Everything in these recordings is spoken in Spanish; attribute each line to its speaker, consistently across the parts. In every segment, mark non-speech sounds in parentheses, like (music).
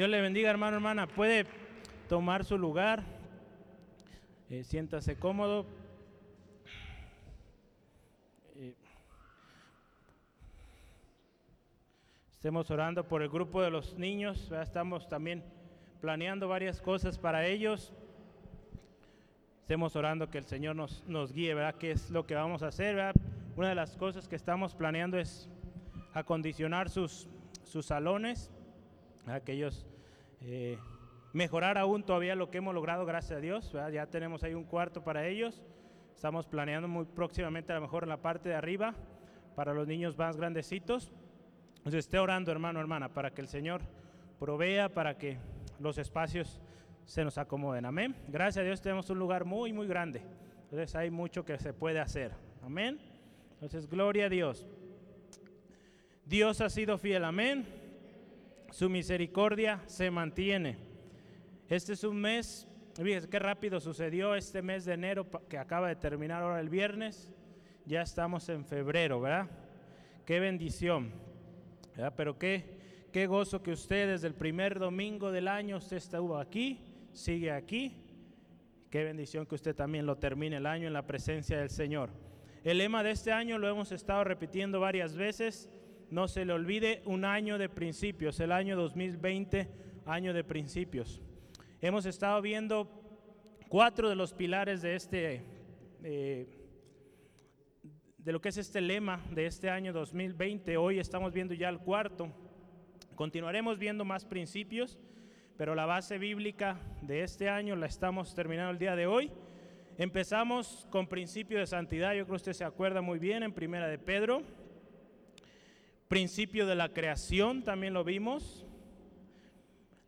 Speaker 1: Dios le bendiga, hermano, hermana. Puede tomar su lugar. Eh, siéntase cómodo. Eh, estemos orando por el grupo de los niños. ¿verdad? Estamos también planeando varias cosas para ellos. Estemos orando que el Señor nos, nos guíe, ¿verdad? ¿Qué es lo que vamos a hacer? Una de las cosas que estamos planeando es acondicionar sus, sus salones, ¿verdad? Eh, mejorar aún todavía lo que hemos logrado, gracias a Dios. ¿verdad? Ya tenemos ahí un cuarto para ellos. Estamos planeando muy próximamente a lo mejor en la parte de arriba para los niños más grandecitos. Entonces esté orando, hermano, hermana, para que el Señor provea, para que los espacios se nos acomoden. Amén. Gracias a Dios tenemos un lugar muy, muy grande. Entonces hay mucho que se puede hacer. Amén. Entonces, gloria a Dios. Dios ha sido fiel. Amén. Su misericordia se mantiene. Este es un mes, fíjense qué rápido sucedió este mes de enero que acaba de terminar ahora el viernes. Ya estamos en febrero, ¿verdad? Qué bendición. Pero qué, qué gozo que usted desde el primer domingo del año usted estuvo aquí, sigue aquí. Qué bendición que usted también lo termine el año en la presencia del Señor. El lema de este año lo hemos estado repitiendo varias veces. No se le olvide un año de principios, el año 2020, año de principios. Hemos estado viendo cuatro de los pilares de este, eh, de lo que es este lema de este año 2020. Hoy estamos viendo ya el cuarto. Continuaremos viendo más principios, pero la base bíblica de este año la estamos terminando el día de hoy. Empezamos con principio de santidad, yo creo que usted se acuerda muy bien en Primera de Pedro. Principio de la creación también lo vimos.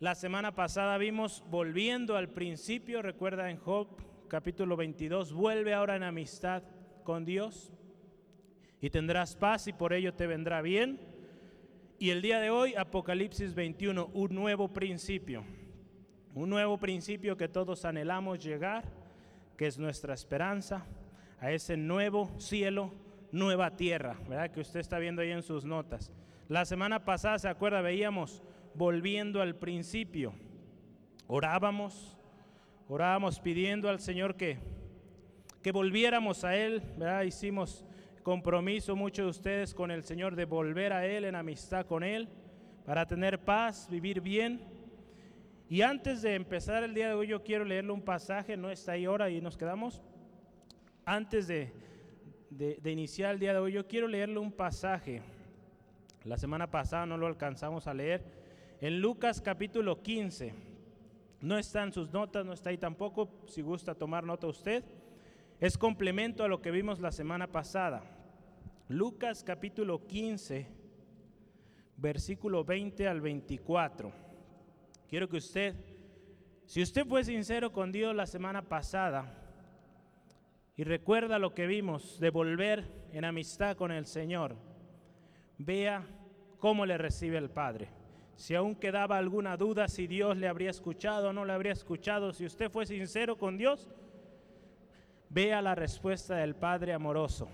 Speaker 1: La semana pasada vimos volviendo al principio, recuerda en Job capítulo 22, vuelve ahora en amistad con Dios y tendrás paz y por ello te vendrá bien. Y el día de hoy, Apocalipsis 21, un nuevo principio, un nuevo principio que todos anhelamos llegar, que es nuestra esperanza, a ese nuevo cielo, nueva tierra, ¿verdad? Que usted está viendo ahí en sus notas. La semana pasada, ¿se acuerda? Veíamos volviendo al principio. Orábamos, orábamos pidiendo al Señor que, que volviéramos a Él, ¿verdad? Hicimos compromiso muchos de ustedes con el Señor de volver a Él en amistad con Él, para tener paz, vivir bien. Y antes de empezar el día de hoy, yo quiero leerle un pasaje, no está ahí ahora y nos quedamos. Antes de, de, iniciar el día de hoy, yo quiero leerle un pasaje. La semana pasada no lo alcanzamos a leer. En Lucas capítulo 15. No está en sus notas, no está ahí tampoco. Si gusta tomar nota usted. Es complemento a lo que vimos la semana pasada. Lucas capítulo 15, versículo 20 al 24. Quiero que usted, si usted fue sincero con Dios la semana pasada y recuerda lo que vimos de volver en amistad con el Señor, vea cómo le recibe el Padre. Si aún quedaba alguna duda si Dios le habría escuchado o no le habría escuchado, si usted fue sincero con Dios, vea la respuesta del Padre amoroso.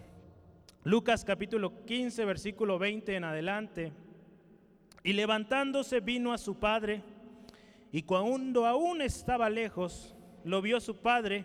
Speaker 1: Lucas capítulo 15, versículo 20 en adelante. Y levantándose vino a su padre, y cuando aún estaba lejos, lo vio su padre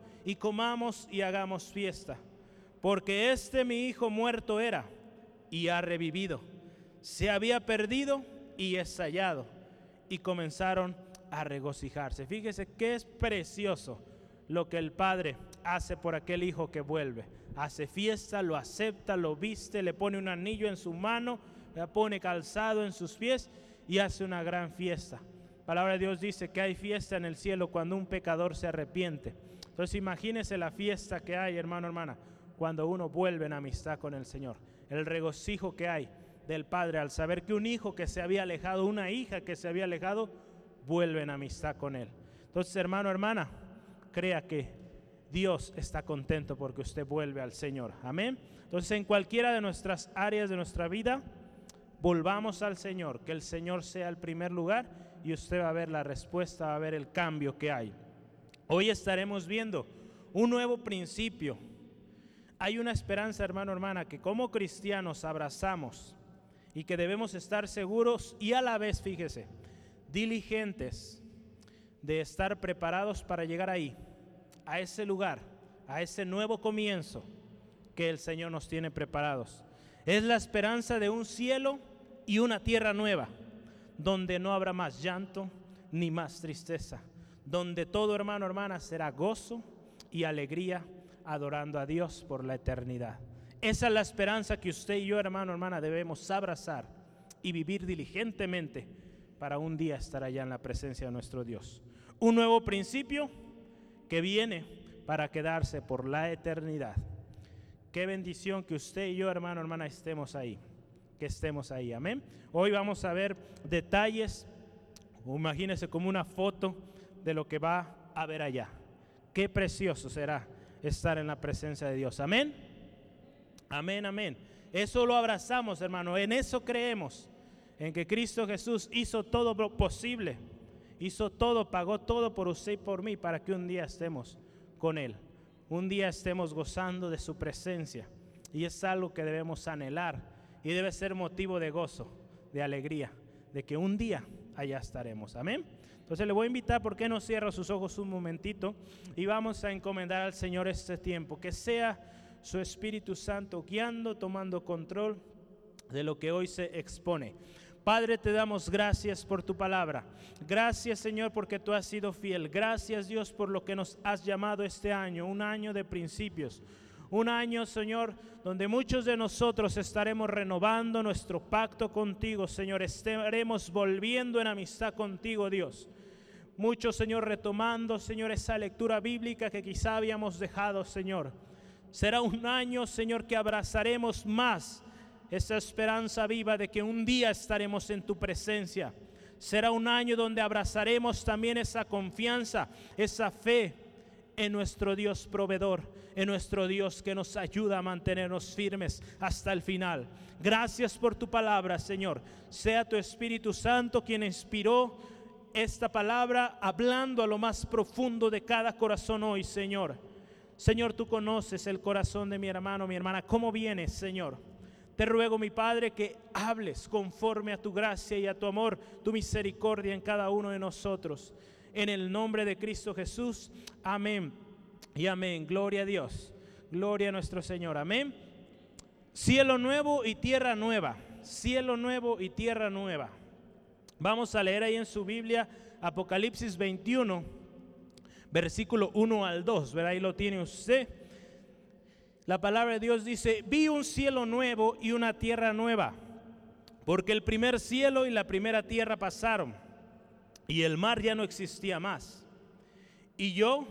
Speaker 1: y comamos y hagamos fiesta. Porque este mi hijo muerto era y ha revivido, se había perdido y es hallado. Y comenzaron a regocijarse. Fíjese que es precioso lo que el padre hace por aquel hijo que vuelve. Hace fiesta, lo acepta, lo viste, le pone un anillo en su mano, le pone calzado en sus pies y hace una gran fiesta. La palabra de Dios dice que hay fiesta en el cielo cuando un pecador se arrepiente. Entonces imagínese la fiesta que hay, hermano, hermana, cuando uno vuelve en amistad con el Señor. El regocijo que hay del Padre al saber que un hijo que se había alejado, una hija que se había alejado, vuelve en amistad con Él. Entonces, hermano, hermana, crea que Dios está contento porque usted vuelve al Señor. Amén. Entonces, en cualquiera de nuestras áreas de nuestra vida, volvamos al Señor, que el Señor sea el primer lugar y usted va a ver la respuesta, va a ver el cambio que hay. Hoy estaremos viendo un nuevo principio. Hay una esperanza, hermano, hermana, que como cristianos abrazamos y que debemos estar seguros y a la vez, fíjese, diligentes de estar preparados para llegar ahí, a ese lugar, a ese nuevo comienzo que el Señor nos tiene preparados. Es la esperanza de un cielo y una tierra nueva, donde no habrá más llanto ni más tristeza, donde todo hermano, hermana, será gozo y alegría adorando a Dios por la eternidad. Esa es la esperanza que usted y yo, hermano, hermana, debemos abrazar y vivir diligentemente para un día estar allá en la presencia de nuestro Dios. Un nuevo principio que viene para quedarse por la eternidad. Qué bendición que usted y yo, hermano, hermana, estemos ahí, que estemos ahí. Amén. Hoy vamos a ver detalles, imagínese como una foto de lo que va a ver allá. Qué precioso será estar en la presencia de Dios. Amén. Amén, amén. Eso lo abrazamos, hermano. En eso creemos. En que Cristo Jesús hizo todo lo posible. Hizo todo, pagó todo por usted y por mí para que un día estemos con Él. Un día estemos gozando de su presencia. Y es algo que debemos anhelar. Y debe ser motivo de gozo, de alegría, de que un día allá estaremos. Amén. Entonces le voy a invitar, ¿por qué no cierra sus ojos un momentito? Y vamos a encomendar al Señor este tiempo. Que sea su Espíritu Santo guiando, tomando control de lo que hoy se expone. Padre, te damos gracias por tu palabra. Gracias, Señor, porque tú has sido fiel. Gracias, Dios, por lo que nos has llamado este año, un año de principios. Un año, Señor, donde muchos de nosotros estaremos renovando nuestro pacto contigo, Señor. Estaremos volviendo en amistad contigo, Dios. Muchos, Señor, retomando, Señor, esa lectura bíblica que quizá habíamos dejado, Señor. Será un año, Señor, que abrazaremos más esa esperanza viva de que un día estaremos en tu presencia. Será un año donde abrazaremos también esa confianza, esa fe en nuestro Dios proveedor, en nuestro Dios que nos ayuda a mantenernos firmes hasta el final. Gracias por tu palabra, Señor. Sea tu Espíritu Santo quien inspiró esta palabra hablando a lo más profundo de cada corazón hoy, Señor. Señor, tú conoces el corazón de mi hermano, mi hermana. ¿Cómo vienes, Señor? Te ruego, mi Padre, que hables conforme a tu gracia y a tu amor, tu misericordia en cada uno de nosotros. En el nombre de Cristo Jesús. Amén. Y amén. Gloria a Dios. Gloria a nuestro Señor. Amén. Cielo nuevo y tierra nueva. Cielo nuevo y tierra nueva. Vamos a leer ahí en su Biblia Apocalipsis 21 versículo 1 al 2, ¿verdad? Ahí lo tiene usted. La palabra de Dios dice, vi un cielo nuevo y una tierra nueva, porque el primer cielo y la primera tierra pasaron, y el mar ya no existía más. Y yo,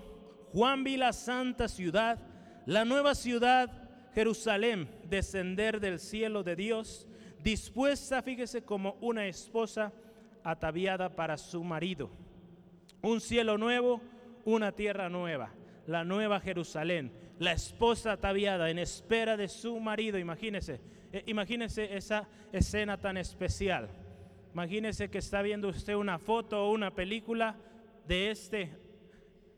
Speaker 1: Juan, vi la santa ciudad, la nueva ciudad, Jerusalén, descender del cielo de Dios, dispuesta, fíjese, como una esposa ataviada para su marido. Un cielo nuevo una tierra nueva, la nueva Jerusalén, la esposa ataviada en espera de su marido. Imagínese, eh, imagínese esa escena tan especial. Imagínese que está viendo usted una foto o una película de este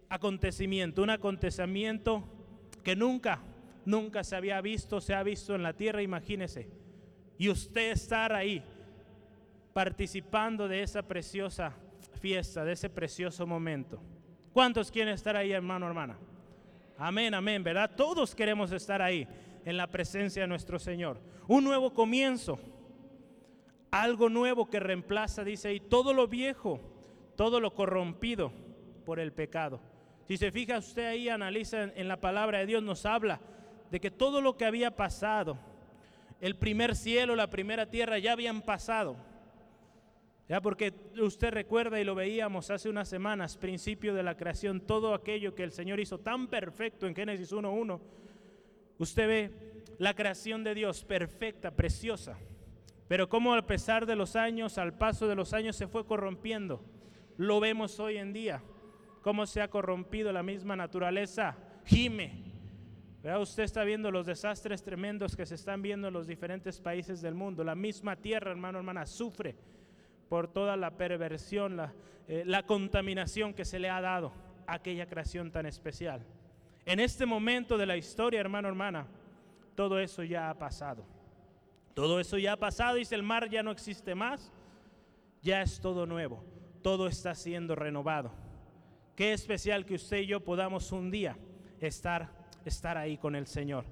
Speaker 1: acontecimiento, un acontecimiento que nunca, nunca se había visto, se ha visto en la tierra, imagínese. Y usted estar ahí participando de esa preciosa fiesta, de ese precioso momento. ¿Cuántos quieren estar ahí, hermano, hermana? Amén, amén, ¿verdad? Todos queremos estar ahí en la presencia de nuestro Señor. Un nuevo comienzo, algo nuevo que reemplaza, dice, y todo lo viejo, todo lo corrompido por el pecado. Si se fija usted ahí, analiza en, la palabra de Dios, nos habla de que todo lo que había pasado, el primer cielo, la primera tierra, ya habían pasado ya porque usted recuerda y lo veíamos hace unas semanas, principio de la creación, todo aquello que el Señor hizo tan perfecto en Génesis 1.1. Usted ve la creación de Dios perfecta, preciosa. Pero como a pesar de los años, al paso de los años se fue corrompiendo. Lo vemos hoy en día. cómo se ha corrompido la misma naturaleza, gime. Usted está viendo los desastres tremendos que se están viendo en los diferentes países del mundo. La misma tierra, hermano, hermana, sufre por toda la perversión, la, eh, la contaminación que se le ha dado a aquella creación tan especial. En este momento de la historia, hermano, hermana, todo eso ya ha pasado. Todo eso ya ha pasado, dice el mar ya no existe más, ya es todo nuevo, todo está siendo renovado. Qué especial que usted y yo podamos un día estar, estar ahí con el Señor.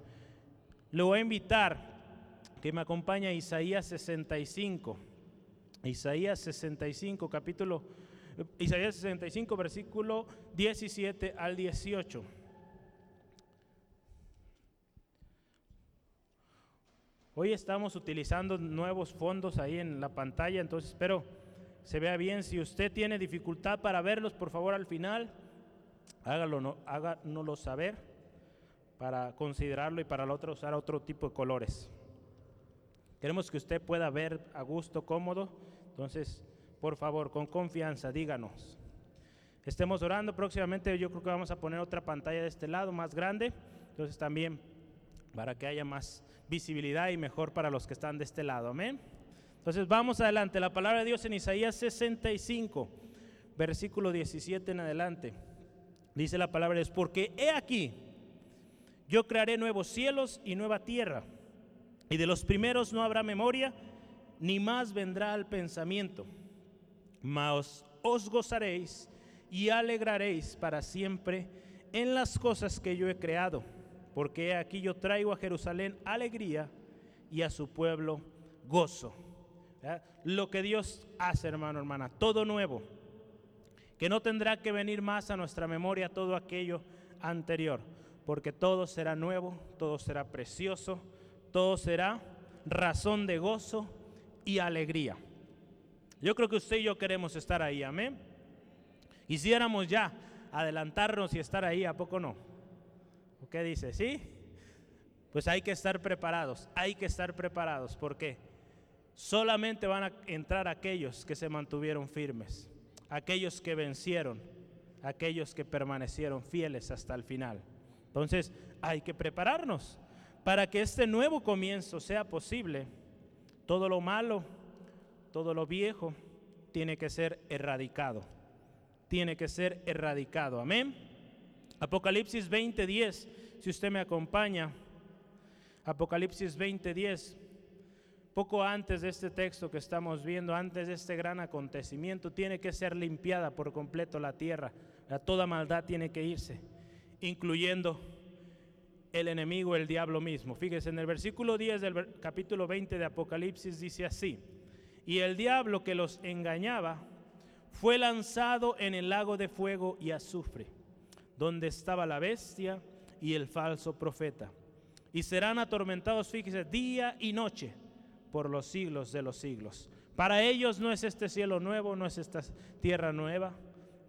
Speaker 1: Le voy a invitar que me acompañe a Isaías 65. Isaías 65, capítulo, Isaías 65, versículo 17 al 18. Hoy estamos utilizando nuevos fondos ahí en la pantalla, entonces espero se vea bien. Si usted tiene dificultad para verlos, por favor al final, hágalo, no, háganoslo saber para considerarlo y para la otra usar otro tipo de colores. Queremos que usted pueda ver a gusto, cómodo. Entonces, por favor, con confianza, díganos. Estemos orando próximamente. Yo creo que vamos a poner otra pantalla de este lado más grande. Entonces también para que haya más visibilidad y mejor para los que están de este lado. Amén. Entonces vamos adelante. La palabra de Dios en Isaías 65, versículo 17 en adelante. Dice la palabra de porque he aquí, yo crearé nuevos cielos y nueva tierra, y de los primeros no habrá memoria, ni más vendrá al pensamiento. Mas os gozaréis y alegraréis para siempre en las cosas que yo he creado, porque aquí yo traigo a Jerusalén alegría y a su pueblo gozo. Lo que Dios hace, hermano, hermana, todo nuevo, que no tendrá que venir más a nuestra memoria todo aquello anterior, porque todo será nuevo, todo será precioso, todo será razón de gozo y alegría. Yo creo que usted y yo queremos estar ahí, amén. Quisiéramos ya adelantarnos y estar ahí, ¿a poco no? ¿Qué dice? ¿Sí? Pues hay que estar preparados, hay que estar preparados. ¿Por qué? Solamente van a entrar aquellos que se mantuvieron firmes, aquellos que vencieron, aquellos que permanecieron fieles hasta el final. Entonces hay que prepararnos para que este nuevo comienzo sea posible. Todo lo malo, todo lo viejo tiene que ser erradicado. Tiene que ser erradicado. Amén. Apocalipsis 20:10, si usted me acompaña. Apocalipsis 20:10 poco antes de este texto que estamos viendo, antes de este gran acontecimiento, tiene que ser limpiada por completo la tierra. Toda maldad tiene que irse, incluyendo el enemigo, el diablo mismo. Fíjese, en el versículo 10 del capítulo 20 de Apocalipsis dice así, y el diablo que los engañaba fue lanzado en el lago de fuego y azufre, donde estaba la bestia y el falso profeta. Y serán atormentados, fíjese, día y noche por los siglos de los siglos. Para ellos no es este cielo nuevo, no es esta tierra nueva,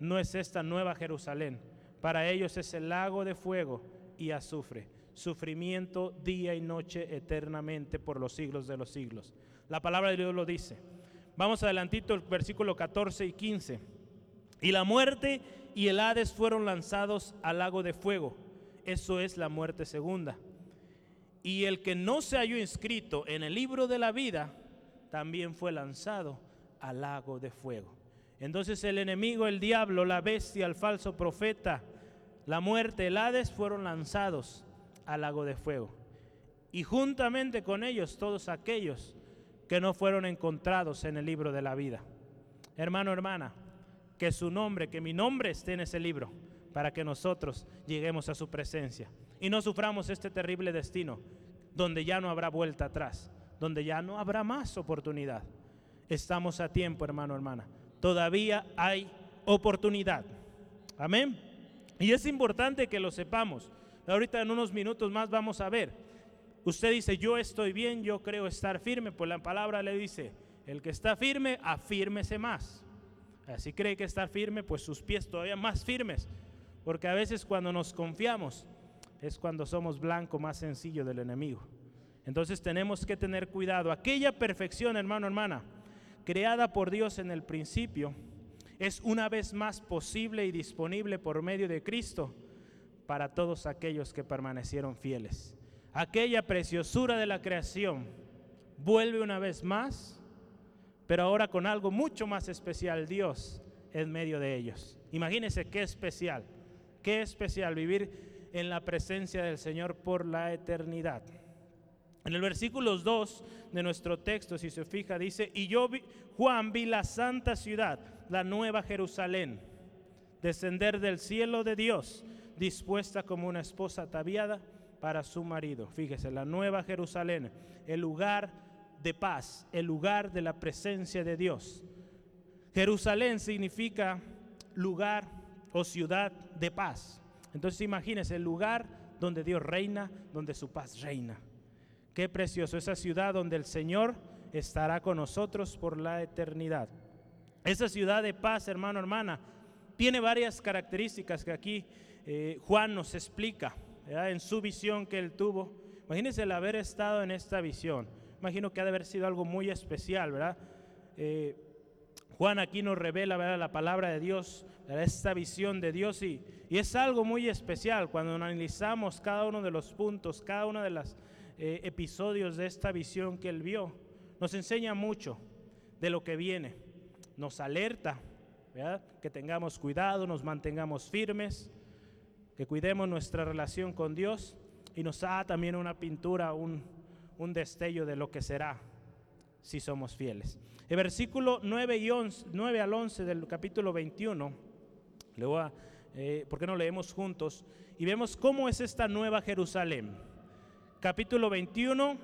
Speaker 1: no es esta nueva Jerusalén. Para ellos es el lago de fuego y azufre, sufrimiento día y noche eternamente por los siglos de los siglos. La palabra de Dios lo dice. Vamos adelantito el versículo 14 y 15. Y la muerte y el Hades fueron lanzados al lago de fuego. Eso es la muerte segunda y el que no se halló inscrito en el libro de la vida también fue lanzado al lago de fuego. Entonces el enemigo, el diablo, la bestia, el falso profeta, la muerte, el Hades fueron lanzados al lago de fuego. Y juntamente con ellos todos aquellos que no fueron encontrados en el libro de la vida. Hermano, hermana, que su nombre, que mi nombre esté en ese libro para que nosotros lleguemos a su presencia y no suframos este terrible destino donde ya no habrá vuelta atrás, donde ya no habrá más oportunidad. Estamos a tiempo, hermano, hermana. Todavía hay oportunidad. Amén. Y es importante que lo sepamos. Ahorita en unos minutos más vamos a ver. Usted dice, yo estoy bien, yo creo estar firme. Pues la palabra le dice, el que está firme, afírmese más. Así cree que está firme, pues sus pies todavía más firmes. Porque a veces cuando nos confiamos, es cuando somos blanco más sencillo del enemigo. Entonces tenemos que tener cuidado. Aquella perfección, hermano, hermana, creada por Dios en el principio, es una vez más posible y disponible por medio de Cristo para todos aquellos que permanecieron fieles. Aquella preciosura de la creación vuelve una vez más, pero ahora con algo mucho más especial, Dios en medio de ellos. Imagínense qué especial, qué especial vivir en la presencia del Señor por la eternidad. En el versículo 2 de nuestro texto, si se fija, dice, y yo, vi, Juan, vi la santa ciudad, la nueva Jerusalén, descender del cielo de Dios, dispuesta como una esposa ataviada para su marido. Fíjese, la nueva Jerusalén, el lugar de paz, el lugar de la presencia de Dios. Jerusalén significa lugar o ciudad de paz. Entonces imagínese el lugar donde Dios reina, donde su paz reina. Qué precioso, esa ciudad donde el Señor estará con nosotros por la eternidad. Esa ciudad de paz, hermano, hermana, tiene varias características que aquí eh, Juan nos explica en su visión que él tuvo. Imagínense el haber estado en esta visión. Imagino que ha de haber sido algo muy especial, ¿verdad? Eh, Juan aquí nos revela ¿verdad? la palabra de Dios, esta visión de Dios y, y, es algo muy especial cuando analizamos cada uno de los puntos, cada uno de los eh, episodios de esta visión que él vio. Nos enseña mucho de lo que viene, nos alerta, ¿verdad? que tengamos cuidado, nos mantengamos firmes, que cuidemos nuestra relación con Dios y nos da también una pintura, un, un destello de lo que será si somos fieles. El versículo 9, y 11, 9 al 11 del capítulo 21, le voy a, eh, ¿por qué no leemos juntos? Y vemos cómo es esta nueva Jerusalén. Capítulo 21,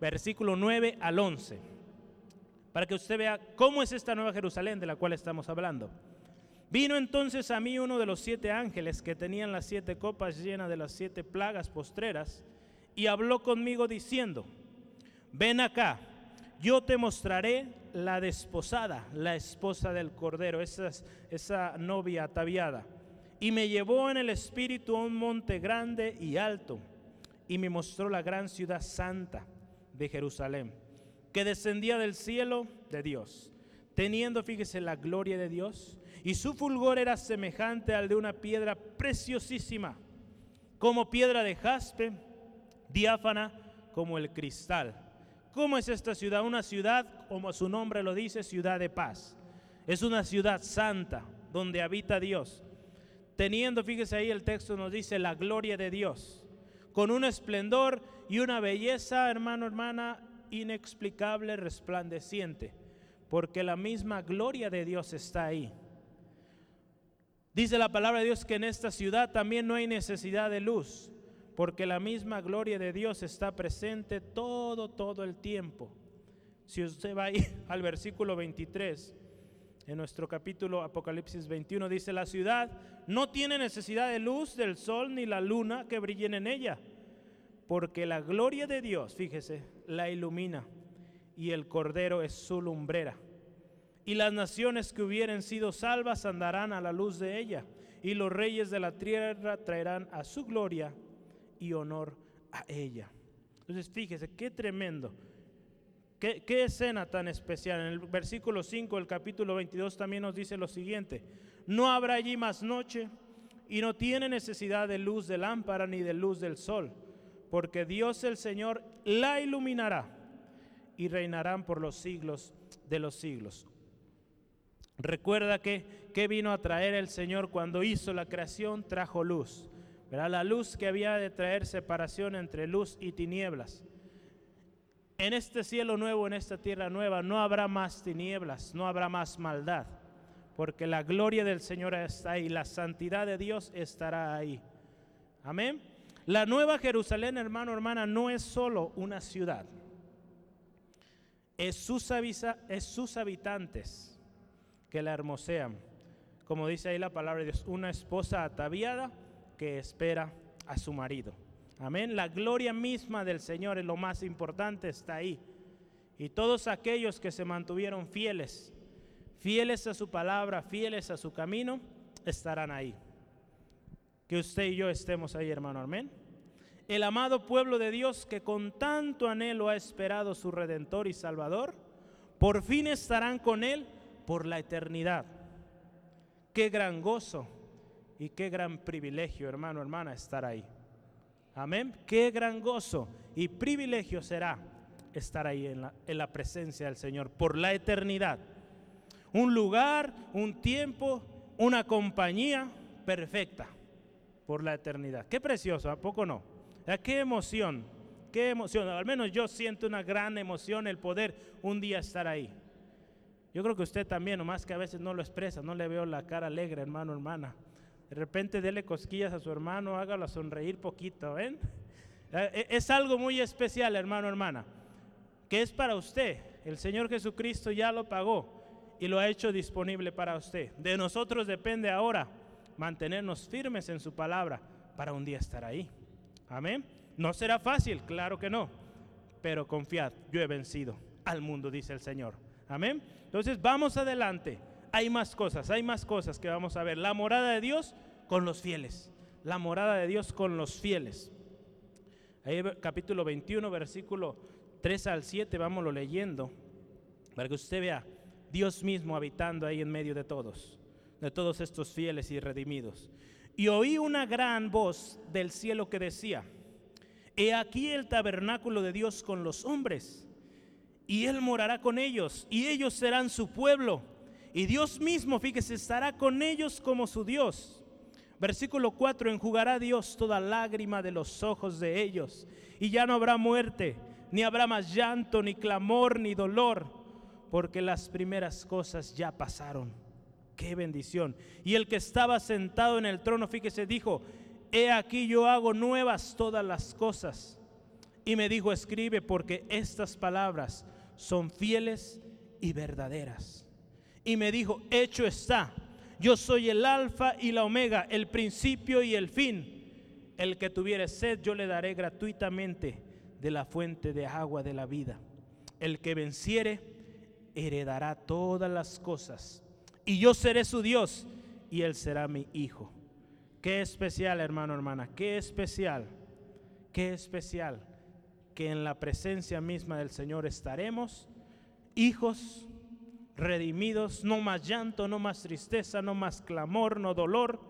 Speaker 1: versículo 9 al 11. Para que usted vea cómo es esta nueva Jerusalén de la cual estamos hablando. Vino entonces a mí uno de los siete ángeles que tenían las siete copas llenas de las siete plagas postreras y habló conmigo diciendo, ven acá yo te mostraré la desposada, la esposa del Cordero, esa, esa novia ataviada. Y me llevó en el espíritu a un monte grande y alto, y me mostró la gran ciudad santa de Jerusalén, que descendía del cielo de Dios, teniendo, fíjese, la gloria de Dios, y su fulgor era semejante al de una piedra preciosísima, como piedra de jaspe, diáfana como el cristal ¿Cómo es esta ciudad? Una ciudad, como su nombre lo dice, ciudad de paz. Es una ciudad santa donde habita Dios. Teniendo, fíjese ahí el texto nos dice la gloria de Dios. Con un esplendor y una belleza, hermano, hermana, inexplicable, resplandeciente. Porque la misma gloria de Dios está ahí. Dice la palabra de Dios que en esta ciudad también no hay necesidad de luz porque la misma gloria de Dios está presente todo, todo el tiempo. Si usted va ahí (laughs) al versículo 23, en nuestro capítulo Apocalipsis 21, dice, la ciudad no tiene necesidad de luz del sol ni la luna que brillen en ella, porque la gloria de Dios, fíjese, la ilumina y el cordero es su lumbrera. Y las naciones que hubieren sido salvas andarán a la luz de ella, y los reyes de la tierra traerán a su gloria y honor a ella. Entonces fíjese, qué tremendo. Qué, escena tan especial. En el versículo 5 del capítulo 22 también nos dice lo siguiente. No habrá allí más noche y no tiene necesidad de luz de lámpara ni de luz del sol, porque Dios el Señor la iluminará y reinarán por los siglos de los siglos. Recuerda que, que vino a traer el Señor cuando hizo la creación, trajo luz. La luz que había de traer separación entre luz y tinieblas. En este cielo nuevo, en esta tierra nueva, no habrá más tinieblas, no habrá más maldad, porque la gloria del Señor está ahí, la santidad de Dios estará ahí. Amén. La nueva Jerusalén, hermano, hermana, no es solo una ciudad, es sus, es sus habitantes que la hermosean. Como dice ahí la palabra de Dios, una esposa ataviada que espera a su marido. Amén. La gloria misma del Señor es lo más importante, está ahí. Y todos aquellos que se mantuvieron fieles, fieles a su palabra, fieles a su camino, estarán ahí. Que usted y yo estemos ahí, hermano. Amén. El amado pueblo de Dios que con tanto anhelo ha esperado su redentor y salvador, por fin estarán con él por la eternidad. qué gran gozo y qué gran privilegio, hermano, hermana, estar ahí. Amén. Qué gran gozo y privilegio será estar ahí en la, en la presencia del Señor por la eternidad. Un lugar, un tiempo, una compañía perfecta por la eternidad. Qué precioso, ¿a poco no? Qué emoción, qué emoción. Al menos yo siento una gran emoción el poder un día estar ahí. Yo creo que usted también, nomás que a veces no lo expresa, no le veo la cara alegre, hermano, hermana. De repente dele cosquillas a su hermano, hágalo sonreír poquito, ¿ven? Eh, eh, es algo muy especial, hermano, hermana, que es para usted. El Señor Jesucristo ya lo pagó y lo ha hecho disponible para usted. De nosotros depende ahora mantenernos firmes en su palabra para un día estar ahí. Amén. No será fácil, claro que no, pero confiad, yo he vencido al mundo, dice el Señor. Amén. Entonces vamos adelante. Hay más cosas, hay más cosas que vamos a ver. La morada de Dios con los fieles. La morada de Dios con los fieles. Ahí capítulo 21, versículo 3 al 7, vámonos leyendo, para que usted vea Dios mismo habitando ahí en medio de todos, de todos estos fieles y redimidos. Y oí una gran voz del cielo que decía, He aquí el tabernáculo de Dios con los hombres y Él morará con ellos, y ellos serán su pueblo. Y Dios mismo, fíjese, estará con ellos como su Dios. Versículo 4, enjugará Dios toda lágrima de los ojos de ellos, y ya no habrá muerte, ni habrá más llanto, ni clamor, ni dolor, porque las primeras cosas ya pasaron. Qué bendición. Y el que estaba sentado en el trono, fíjese, dijo, he aquí yo hago nuevas todas las cosas. Y me dijo, escribe, porque estas palabras son fieles y verdaderas. Y me dijo, hecho está, yo soy el alfa y la omega, el principio y el fin. El que tuviere sed, yo le daré gratuitamente de la fuente de agua de la vida. El que venciere, heredará todas las cosas. Y yo seré su Dios y él será mi hijo. Qué especial, hermano, hermana, qué especial, qué especial que en la presencia misma del Señor estaremos, hijos redimidos, no más llanto, no más tristeza, no más clamor, no dolor,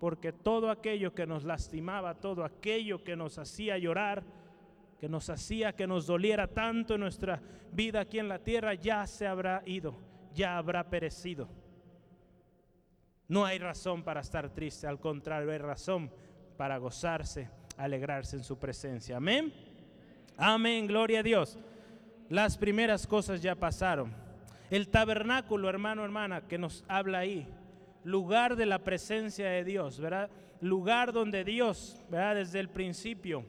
Speaker 1: porque todo aquello que nos lastimaba, todo aquello que nos hacía llorar, que nos hacía que nos doliera tanto en nuestra vida aquí en la tierra, ya se habrá ido, ya habrá perecido. No hay razón para estar triste, al contrario, hay razón para gozarse, alegrarse en su presencia. Amén. Amén, gloria a Dios. Las primeras cosas ya pasaron. El tabernáculo, hermano, hermana, que nos habla ahí, lugar de la presencia de Dios, ¿verdad? Lugar donde Dios, ¿verdad? Desde el principio,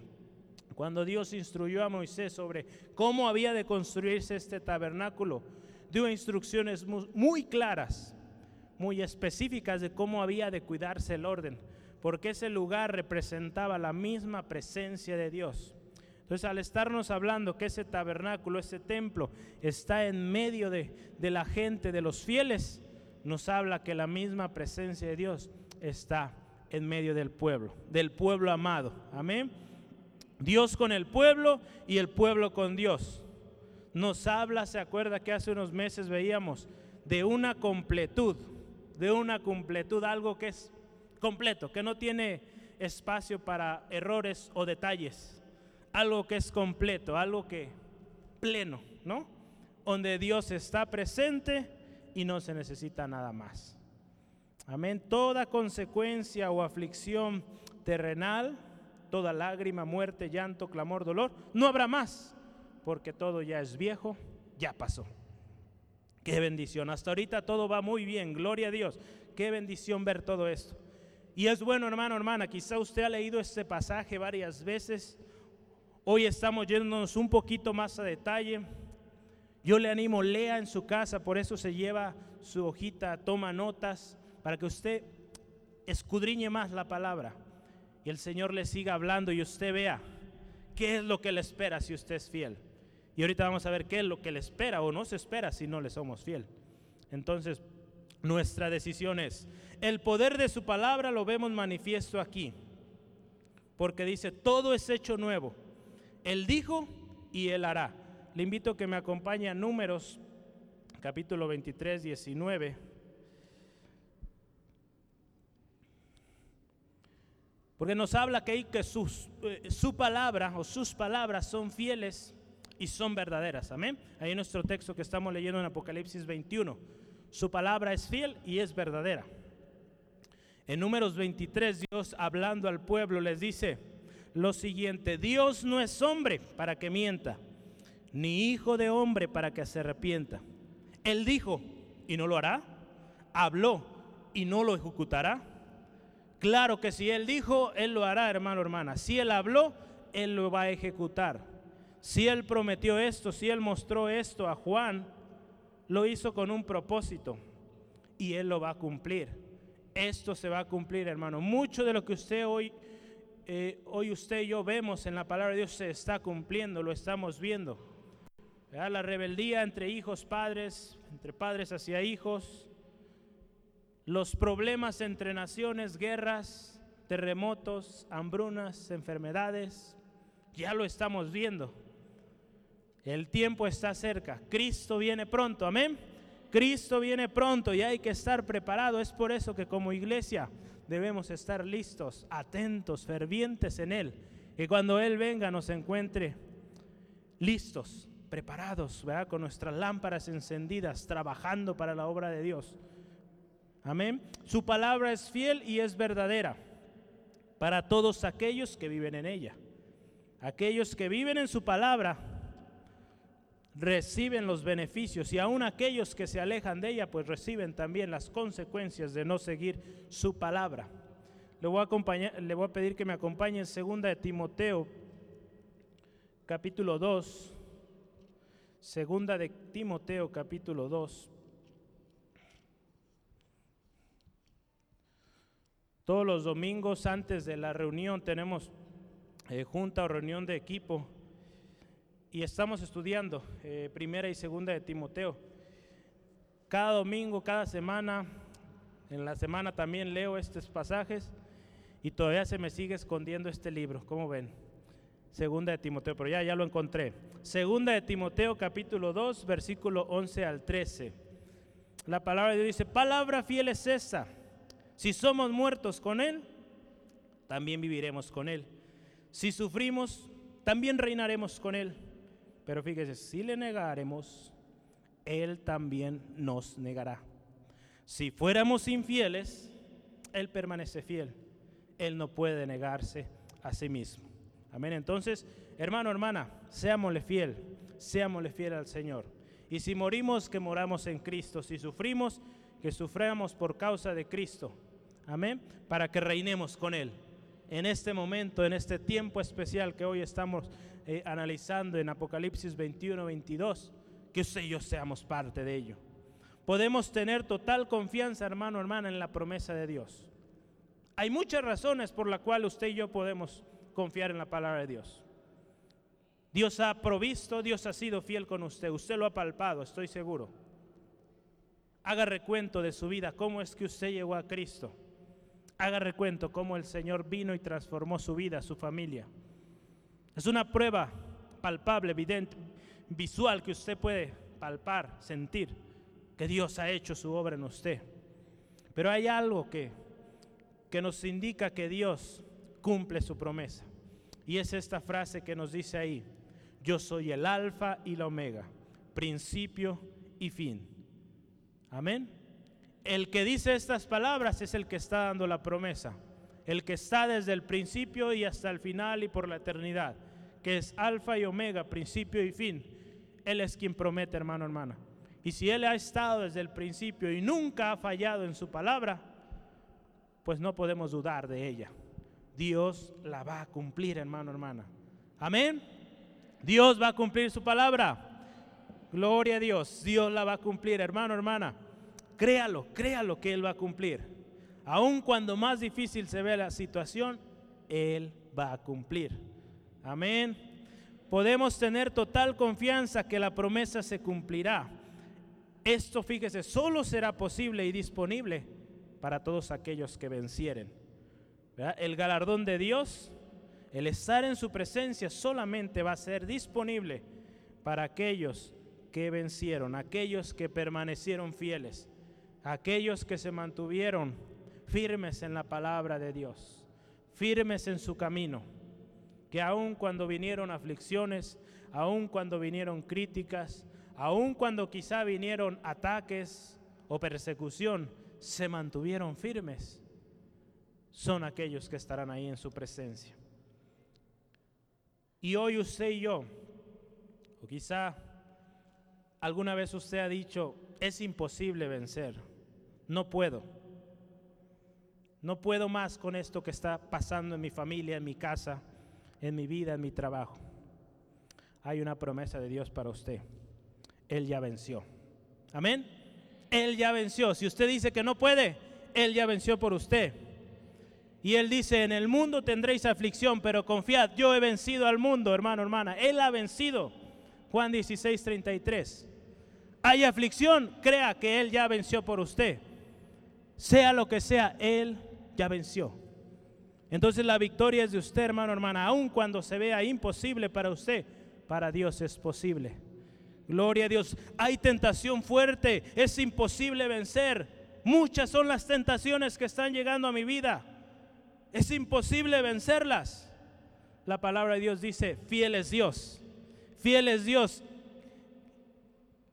Speaker 1: cuando Dios instruyó a Moisés sobre cómo había de construirse este tabernáculo, dio instrucciones muy claras, muy específicas de cómo había de cuidarse el orden, porque ese lugar representaba la misma presencia de Dios. Entonces, al estarnos hablando que ese tabernáculo, ese templo, está en medio de, la gente, de los fieles, nos habla que la misma presencia de Dios está en medio del pueblo, del pueblo amado. Amén. Dios con el pueblo y el pueblo con Dios. Nos habla, se acuerda que hace unos meses veíamos, de una completud, de una completud, algo que es completo, que no tiene espacio para errores o detalles algo que es completo, algo que pleno, ¿no? Donde Dios está presente y no se necesita nada más. Amén. Toda consecuencia o aflicción terrenal, toda lágrima, muerte, llanto, clamor, dolor, no habrá más, porque todo ya es viejo, ya pasó. Qué bendición. Hasta ahorita todo va muy bien, gloria a Dios. Qué bendición ver todo esto. Y es bueno, hermano, hermana, quizá usted ha leído este pasaje varias veces Hoy estamos yéndonos un poquito más a detalle. Yo le animo, lea en su casa, por eso se lleva su hojita, toma notas, para que usted escudriñe más la palabra y el Señor le siga hablando y usted vea qué es lo que le espera si usted es fiel. Y ahorita vamos a ver qué es lo que le espera o no se espera si no le somos fiel. Entonces, nuestra decisión es, el poder de su palabra lo vemos manifiesto aquí, porque dice, todo es hecho nuevo él dijo y Él hará. Le invito a que me acompañe a Números, capítulo 23, 19. Porque nos habla que, que sus, eh, su palabra o sus palabras son fieles y son verdaderas. Amén. Ahí en nuestro texto que estamos leyendo en Apocalipsis 21. Su palabra es fiel y es verdadera. En números 23 Dios hablando al pueblo les dice, lo siguiente, Dios no es hombre para que mienta, ni hijo de hombre para que se arrepienta. Él dijo y no lo hará, habló y no lo ejecutará. Claro que si Él dijo, Él lo hará, hermano, hermana. Si Él habló, Él lo va a ejecutar. Si Él prometió esto, si Él mostró esto a Juan, lo hizo con un propósito y Él lo va a cumplir. Esto se va a cumplir, hermano. Mucho de lo que usted hoy, eh, hoy usted y yo vemos en la palabra de Dios se está cumpliendo, lo estamos viendo. La rebeldía entre hijos, padres, entre padres hacia hijos, los problemas entre naciones, guerras, terremotos, hambrunas, enfermedades, ya lo estamos viendo. El tiempo está cerca. Cristo viene pronto. Amén. Cristo viene pronto y hay que estar preparado. Es por eso que como iglesia debemos estar listos, atentos, fervientes en Él. Que cuando Él venga nos encuentre listos, preparados, ¿verdad? con nuestras lámparas encendidas, trabajando para la obra de Dios. Amén. Su palabra es fiel y es verdadera para todos aquellos que viven en ella. Aquellos que viven en su palabra reciben los beneficios y aún aquellos que se alejan de ella pues reciben también las consecuencias de no seguir su palabra. Le voy a, acompañar, le voy a pedir que me acompañe en segunda de Timoteo capítulo 2. Segunda de Timoteo capítulo 2. Todos los domingos antes de la reunión tenemos eh, junta o reunión de equipo y estamos estudiando eh, primera y segunda de Timoteo. Cada domingo, cada semana, en la semana también leo estos pasajes y todavía se me sigue escondiendo este libro, ¿cómo ven? Segunda de Timoteo, pero ya, ya lo encontré. Segunda de Timoteo capítulo 2, versículo 11 al 13. La palabra de Dios dice, palabra fiel es esa. Si somos muertos con Él, también viviremos con Él. Si sufrimos, también reinaremos con Él. Pero fíjese, si le negaremos, Él también nos negará. Si fuéramos infieles, Él permanece fiel. Él no puede negarse a sí mismo. Amén. Entonces, hermano, hermana, seámosle fiel, seámosle fiel al Señor. Y si morimos, que moramos en Cristo. Si sufrimos, que suframos por causa de Cristo. Amén. Para que reinemos con Él. En este momento, en este tiempo especial que hoy estamos eh, analizando en Apocalipsis 21, 22, que usted y yo seamos parte de ello. Podemos tener total confianza, hermano, hermana, en la promesa de Dios. Hay muchas razones por las cuales usted y yo podemos confiar en la palabra de Dios. Dios ha provisto, Dios ha sido fiel con usted, usted lo ha palpado, estoy seguro. Haga recuento de su vida, cómo es que usted llegó a Cristo. Haga recuento cómo el Señor vino y transformó su vida, su familia. Es una prueba palpable, evidente, visual que usted puede palpar, sentir que Dios ha hecho su obra en usted. Pero hay algo que, que nos indica que Dios cumple su promesa. Y es esta frase que nos dice ahí, yo soy el alfa y la omega, principio y fin. Amén. El que dice estas palabras es el que está dando la promesa el que está desde el principio y hasta el final y por la eternidad, que es alfa y omega, principio y fin. Él es quien promete, hermano, hermana. Y si Él ha estado desde el principio y nunca ha fallado en su palabra, pues no podemos dudar de ella. Dios la va a cumplir, hermano, hermana. Amén. Dios va a cumplir su palabra. Gloria a Dios. Dios la va a cumplir, hermano, hermana. Créalo, créalo que Él va a cumplir. Aun cuando más difícil se ve la situación, Él va a cumplir. Amén. Podemos tener total confianza que la promesa se cumplirá. Esto, fíjese, solo será posible y disponible para todos aquellos que vencieren. El galardón de Dios, el estar en su presencia, solamente va a ser disponible para aquellos que vencieron, aquellos que permanecieron fieles, aquellos que se mantuvieron firmes en la palabra de Dios, firmes en su camino, que aun cuando vinieron aflicciones, aun cuando vinieron críticas, aun cuando quizá vinieron ataques o persecución, se mantuvieron firmes, son aquellos que estarán ahí en su presencia. Y hoy usted y yo, o quizá alguna vez usted ha dicho, es imposible vencer, no puedo, no puedo más con esto que está pasando en mi familia, en mi casa, en mi vida, en mi trabajo. Hay una promesa de Dios para usted. Él ya venció. Amén. Él ya venció. Si usted dice que no puede, Él ya venció por usted. Y Él dice, en el mundo tendréis aflicción, pero confiad, yo he vencido al mundo, hermano, hermana. Él ha vencido. Juan 16, 33. Hay aflicción, crea que Él ya venció por usted. Sea lo que sea, Él ya venció. Entonces la victoria es de usted, hermano, hermana. Aun cuando se vea imposible para usted, para Dios es posible. Gloria a Dios. Hay tentación fuerte, es imposible vencer. Muchas son las tentaciones que están llegando a mi vida. Es imposible vencerlas. La palabra de Dios dice, fiel es Dios. Fiel es Dios,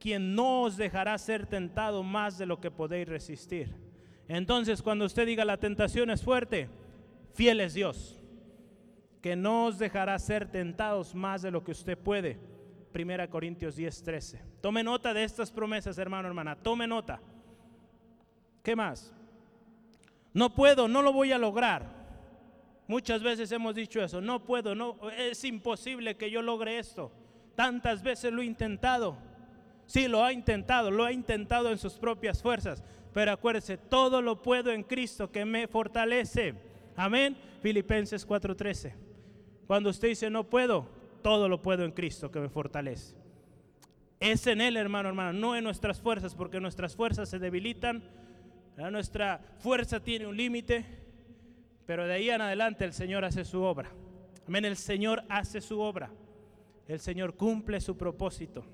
Speaker 1: quien no os dejará ser tentado más de lo que podéis resistir. Entonces, cuando usted diga la tentación es fuerte, fiel es Dios, que no os dejará ser tentados más de lo que usted puede. Primera Corintios 10, 13. Tome nota de estas promesas, hermano, hermana. Tome nota. ¿Qué más? No puedo, no lo voy a lograr. Muchas veces hemos dicho eso, no puedo, no, es imposible que yo logre esto. Tantas veces lo he intentado. Sí, lo ha intentado, lo ha intentado en sus propias fuerzas. Pero acuérdese, todo lo puedo en Cristo que me fortalece. Amén. Filipenses 4:13. Cuando usted dice no puedo, todo lo puedo en Cristo que me fortalece. Es en Él, hermano, hermano, no en nuestras fuerzas, porque nuestras fuerzas se debilitan. Nuestra fuerza tiene un límite, pero de ahí en adelante el Señor hace su obra. Amén, el Señor hace su obra. El Señor cumple su propósito.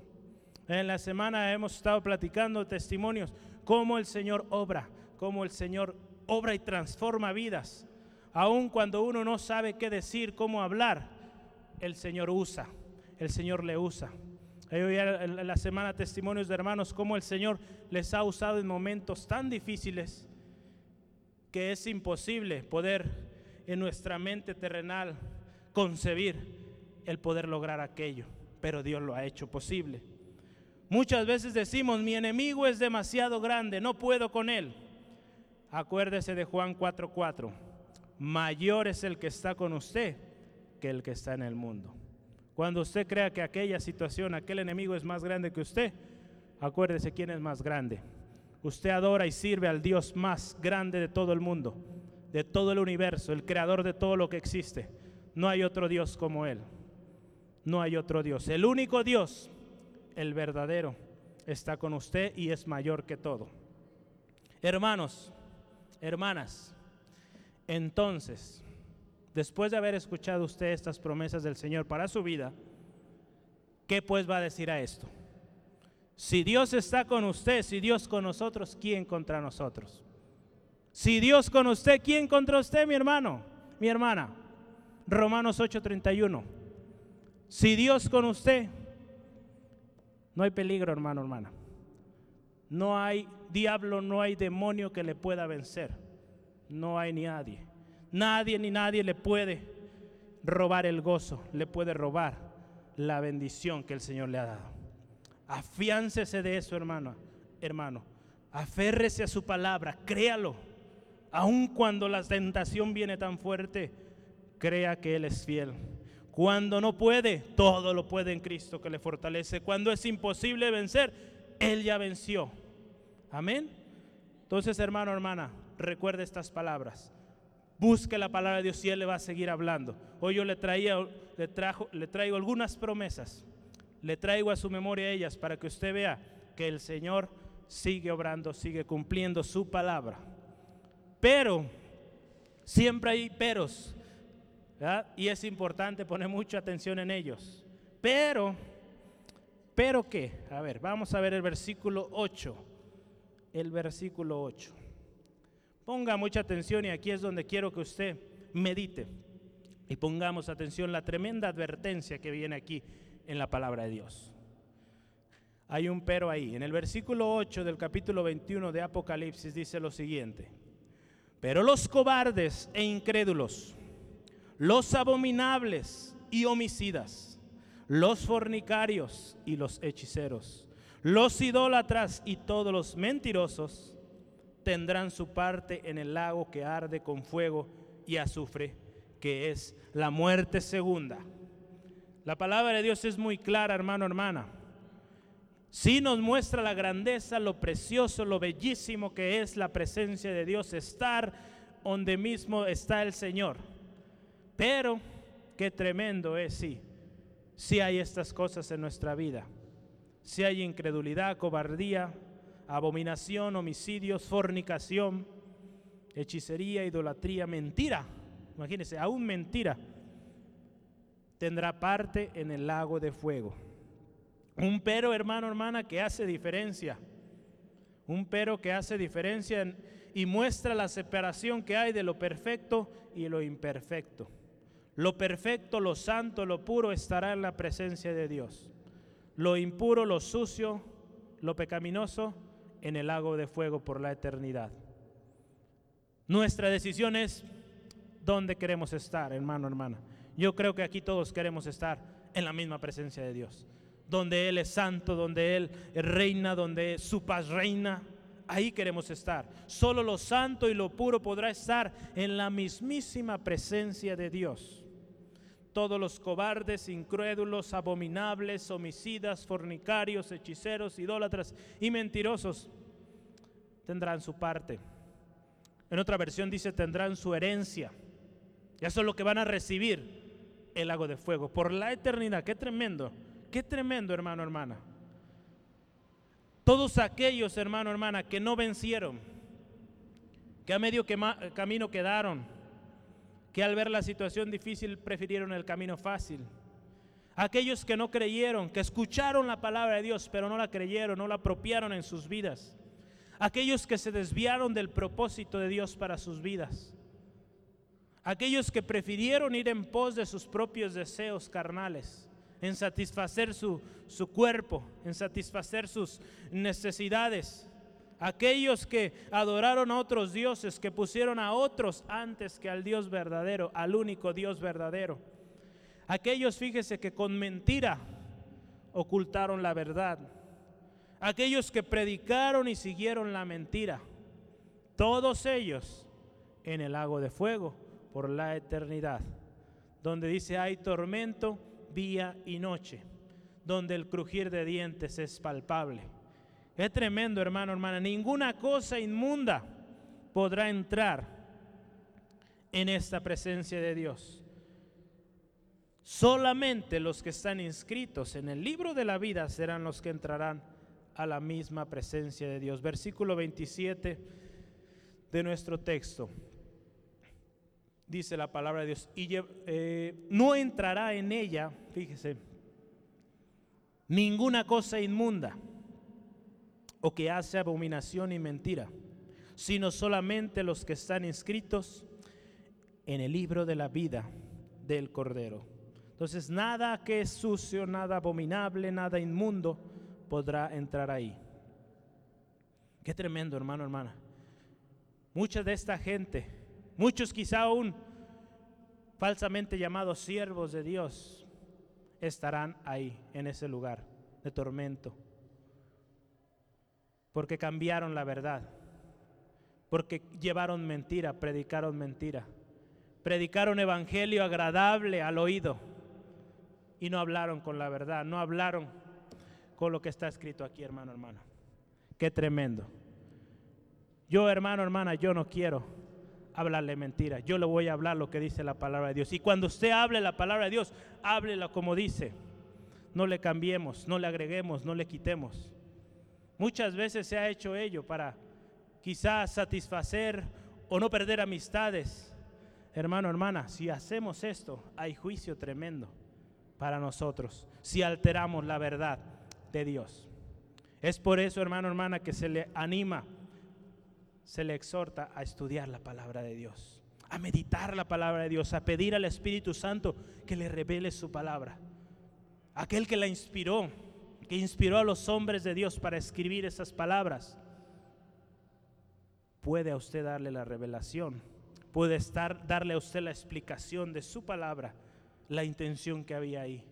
Speaker 1: En la semana hemos estado platicando testimonios, cómo el Señor obra, cómo el Señor obra y transforma vidas. Aun cuando uno no sabe qué decir, cómo hablar, el Señor usa, el Señor le usa. Hoy en la semana testimonios de hermanos, cómo el Señor les ha usado en momentos tan difíciles que es imposible poder en nuestra mente terrenal concebir el poder lograr aquello, pero Dios lo ha hecho posible. Muchas veces decimos, mi enemigo es demasiado grande, no puedo con él. Acuérdese de Juan 4:4, mayor es el que está con usted que el que está en el mundo. Cuando usted crea que aquella situación, aquel enemigo es más grande que usted, acuérdese quién es más grande. Usted adora y sirve al Dios más grande de todo el mundo, de todo el universo, el creador de todo lo que existe. No hay otro Dios como Él. No hay otro Dios. El único Dios el verdadero, está con usted y es mayor que todo. Hermanos, hermanas, entonces, después de haber escuchado usted estas promesas del Señor para su vida, ¿qué pues va a decir a esto? Si Dios está con usted, si Dios con nosotros, ¿quién contra nosotros? Si Dios con usted, ¿quién contra usted, mi hermano, mi hermana? Romanos 8:31. Si Dios con usted, no hay peligro, hermano, hermana. No hay diablo, no hay demonio que le pueda vencer. No hay ni nadie. Nadie ni nadie le puede robar el gozo, le puede robar la bendición que el Señor le ha dado. Afiáncese de eso, hermano, hermano. Aférrese a su palabra, créalo. Aun cuando la tentación viene tan fuerte, crea que Él es fiel. Cuando no puede, todo lo puede en Cristo que le fortalece. Cuando es imposible vencer, Él ya venció. Amén. Entonces, hermano, hermana, recuerde estas palabras. Busque la palabra de Dios y Él le va a seguir hablando. Hoy yo le, traía, le, trajo, le traigo algunas promesas. Le traigo a su memoria ellas para que usted vea que el Señor sigue obrando, sigue cumpliendo su palabra. Pero, siempre hay peros y es importante poner mucha atención en ellos. Pero, pero qué? A ver, vamos a ver el versículo 8. El versículo 8. Ponga mucha atención y aquí es donde quiero que usted medite y pongamos atención la tremenda advertencia que viene aquí en la palabra de Dios. Hay un pero ahí. En el versículo 8 del capítulo 21 de Apocalipsis dice lo siguiente. Pero los cobardes e incrédulos, los abominables y homicidas, los fornicarios y los hechiceros, los idólatras y todos los mentirosos tendrán su parte en el lago que arde con fuego y azufre, que es la muerte segunda. La palabra de Dios es muy clara, hermano, hermana. Sí nos muestra la grandeza, lo precioso, lo bellísimo que es la presencia de Dios, estar donde mismo está el Señor. Pero qué tremendo es, sí, si hay estas cosas en nuestra vida. Si hay incredulidad, cobardía, abominación, homicidios, fornicación, hechicería, idolatría, mentira. Imagínense, aún mentira tendrá parte en el lago de fuego. Un pero, hermano, hermana, que hace diferencia. Un pero que hace diferencia y muestra la separación que hay de lo perfecto y lo imperfecto. Lo perfecto, lo santo, lo puro estará en la presencia de Dios. Lo impuro, lo sucio, lo pecaminoso en el lago de fuego por la eternidad. Nuestra decisión es dónde queremos estar, hermano, hermana. Yo creo que aquí todos queremos estar en la misma presencia de Dios donde Él es santo, donde Él reina, donde su paz reina. Ahí queremos estar. Solo lo santo y lo puro podrá estar en la mismísima presencia de Dios. Todos los cobardes, incrédulos, abominables, homicidas, fornicarios, hechiceros, idólatras y mentirosos tendrán su parte. En otra versión dice tendrán su herencia. Y eso es lo que van a recibir el lago de fuego por la eternidad. Qué tremendo. Qué tremendo, hermano, hermana. Todos aquellos, hermano, hermana, que no vencieron, que a medio camino quedaron, que al ver la situación difícil prefirieron el camino fácil. Aquellos que no creyeron, que escucharon la palabra de Dios, pero no la creyeron, no la apropiaron en sus vidas. Aquellos que se desviaron del propósito de Dios para sus vidas. Aquellos que prefirieron ir en pos de sus propios deseos carnales en satisfacer su, su cuerpo, en satisfacer sus necesidades. Aquellos que adoraron a otros dioses, que pusieron a otros antes que al Dios verdadero, al único Dios verdadero. Aquellos, fíjese, que con mentira ocultaron la verdad. Aquellos que predicaron y siguieron la mentira. Todos ellos en el lago de fuego por la eternidad. Donde dice hay tormento día y noche, donde el crujir de dientes es palpable. Es tremendo, hermano, hermana. Ninguna cosa inmunda podrá entrar en esta presencia de Dios. Solamente los que están inscritos en el libro de la vida serán los que entrarán a la misma presencia de Dios. Versículo 27 de nuestro texto dice la palabra de Dios, y eh, no entrará en ella, fíjese, ninguna cosa inmunda o que hace abominación y mentira, sino solamente los que están inscritos en el libro de la vida del Cordero. Entonces nada que es sucio, nada abominable, nada inmundo podrá entrar ahí. Qué tremendo, hermano, hermana. Mucha de esta gente Muchos quizá aún falsamente llamados siervos de Dios estarán ahí, en ese lugar de tormento. Porque cambiaron la verdad. Porque llevaron mentira, predicaron mentira. Predicaron evangelio agradable al oído. Y no hablaron con la verdad, no hablaron con lo que está escrito aquí, hermano, hermano. Qué tremendo. Yo, hermano, hermana, yo no quiero hablarle mentira. Yo le voy a hablar lo que dice la palabra de Dios. Y cuando usted hable la palabra de Dios, háblela como dice. No le cambiemos, no le agreguemos, no le quitemos. Muchas veces se ha hecho ello para quizás satisfacer o no perder amistades. Hermano, hermana, si hacemos esto, hay juicio tremendo para nosotros si alteramos la verdad de Dios. Es por eso, hermano, hermana, que se le anima se le exhorta a estudiar la palabra de Dios, a meditar la palabra de Dios, a pedir al Espíritu Santo que le revele su palabra. Aquel que la inspiró, que inspiró a los hombres de Dios para escribir esas palabras, puede a usted darle la revelación, puede estar, darle a usted la explicación de su palabra, la intención que había ahí,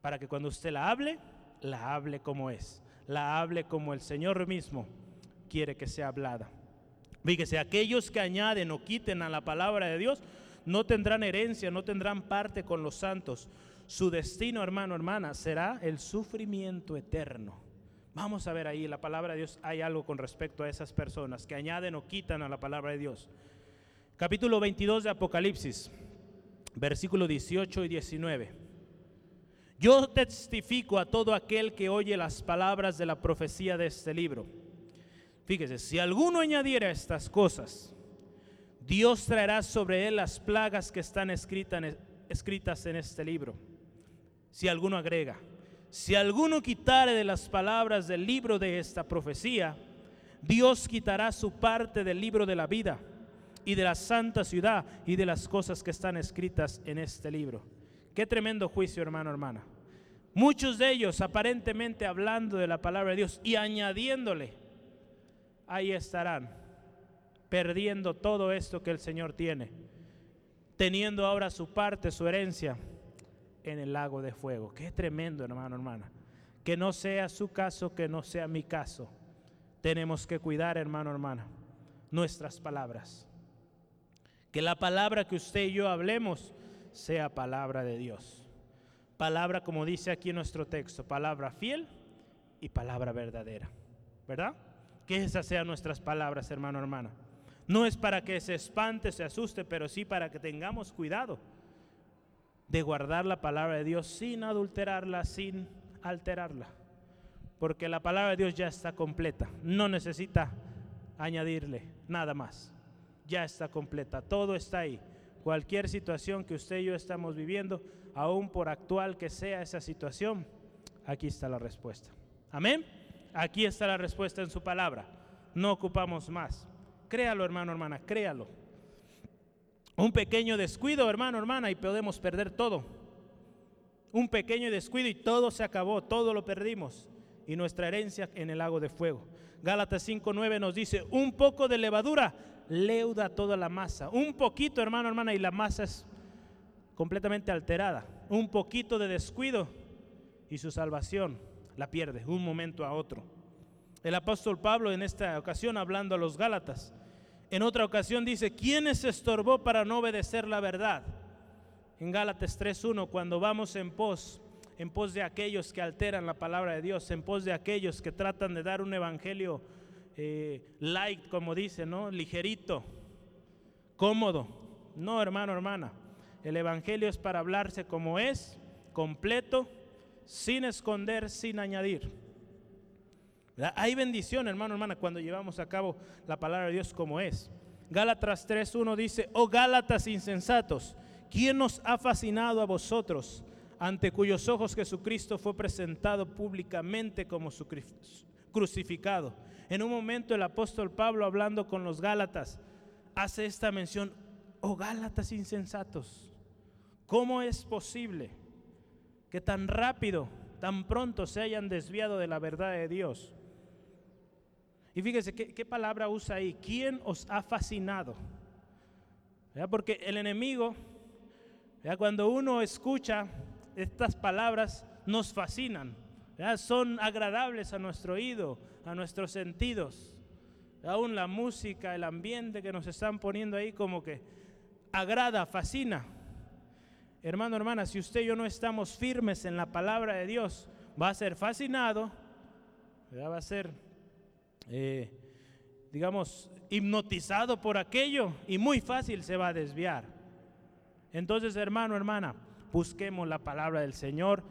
Speaker 1: para que cuando usted la hable, la hable como es, la hable como el Señor mismo quiere que sea hablada. Fíjese, aquellos que añaden o quiten a la palabra de Dios no tendrán herencia, no tendrán parte con los santos. Su destino, hermano, hermana, será el sufrimiento eterno. Vamos a ver ahí, la palabra de Dios, hay algo con respecto a esas personas que añaden o quitan a la palabra de Dios. Capítulo 22 de Apocalipsis, versículo 18 y 19. Yo testifico a todo aquel que oye las palabras de la profecía de este libro Fíjese, si alguno añadiera estas cosas, Dios traerá sobre él las plagas que están escritas en este libro. Si alguno agrega, si alguno quitare de las palabras del libro de esta profecía, Dios quitará su parte del libro de la vida y de la santa ciudad y de las cosas que están escritas en este libro. Qué tremendo juicio, hermano, hermana. Muchos de ellos aparentemente hablando de la palabra de Dios y añadiéndole ahí estarán, perdiendo todo esto que el Señor tiene, teniendo ahora su parte, su herencia en el lago de fuego. Qué tremendo, hermano, hermana. Que no sea su caso, que no sea mi caso. Tenemos que cuidar, hermano, hermana, nuestras palabras. Que la palabra que usted y yo hablemos sea palabra de Dios. Palabra, como dice aquí en nuestro texto, palabra fiel y palabra verdadera. ¿Verdad? Que esas sean nuestras palabras, hermano, hermana. No es para que se espante, se asuste, pero sí para que tengamos cuidado de guardar la palabra de Dios sin adulterarla, sin alterarla. Porque la palabra de Dios ya está completa. No necesita añadirle nada más. Ya está completa. Todo está ahí. Cualquier situación que usted y yo estamos viviendo, aún por actual que sea esa situación, aquí está la respuesta. Amén. Aquí está la respuesta en su palabra. No ocupamos más. Créalo, hermano, hermana, créalo. Un pequeño descuido, hermano, hermana, y podemos perder todo. Un pequeño descuido y todo se acabó, todo lo perdimos. Y nuestra herencia en el lago de fuego. Gálatas 5.9 nos dice, un poco de levadura leuda toda la masa. Un poquito, hermano, hermana, y la masa es completamente alterada. Un poquito de descuido y su salvación la pierde, un momento a otro. El apóstol Pablo en esta ocasión hablando a los Gálatas, en otra ocasión dice, ¿quién se estorbó para no obedecer la verdad? En Gálatas 3.1, cuando vamos en pos, en pos de aquellos que alteran la palabra de Dios, en pos de aquellos que tratan de dar un evangelio eh, light, como dice, ¿no? Ligerito, cómodo. No, hermano, hermana. El evangelio es para hablarse como es, completo, sin esconder, sin añadir. Hay bendición, hermano, hermana, cuando llevamos a cabo la palabra de Dios como es. Gálatas 3.1 dice, oh Gálatas insensatos, ¿quién nos ha fascinado a vosotros, ante cuyos ojos Jesucristo fue presentado públicamente como su crucificado? En un momento el apóstol Pablo hablando con los Gálatas hace esta mención, oh Gálatas insensatos, ¿cómo es posible? que tan rápido, tan pronto se hayan desviado de la verdad de Dios. Y fíjese qué, palabra usa ahí. ¿Quién os ha fascinado? Porque el enemigo, cuando uno escucha estas palabras, nos fascinan. Son agradables a nuestro oído, a nuestros sentidos. Aún la música, el ambiente que nos están poniendo ahí como que agrada, fascina. Hermano, hermana, si usted y yo no estamos firmes en la palabra de Dios, va a ser fascinado, va a ser, eh, digamos, hipnotizado por aquello y muy fácil se va a desviar. Entonces, hermano, hermana, busquemos la palabra del Señor,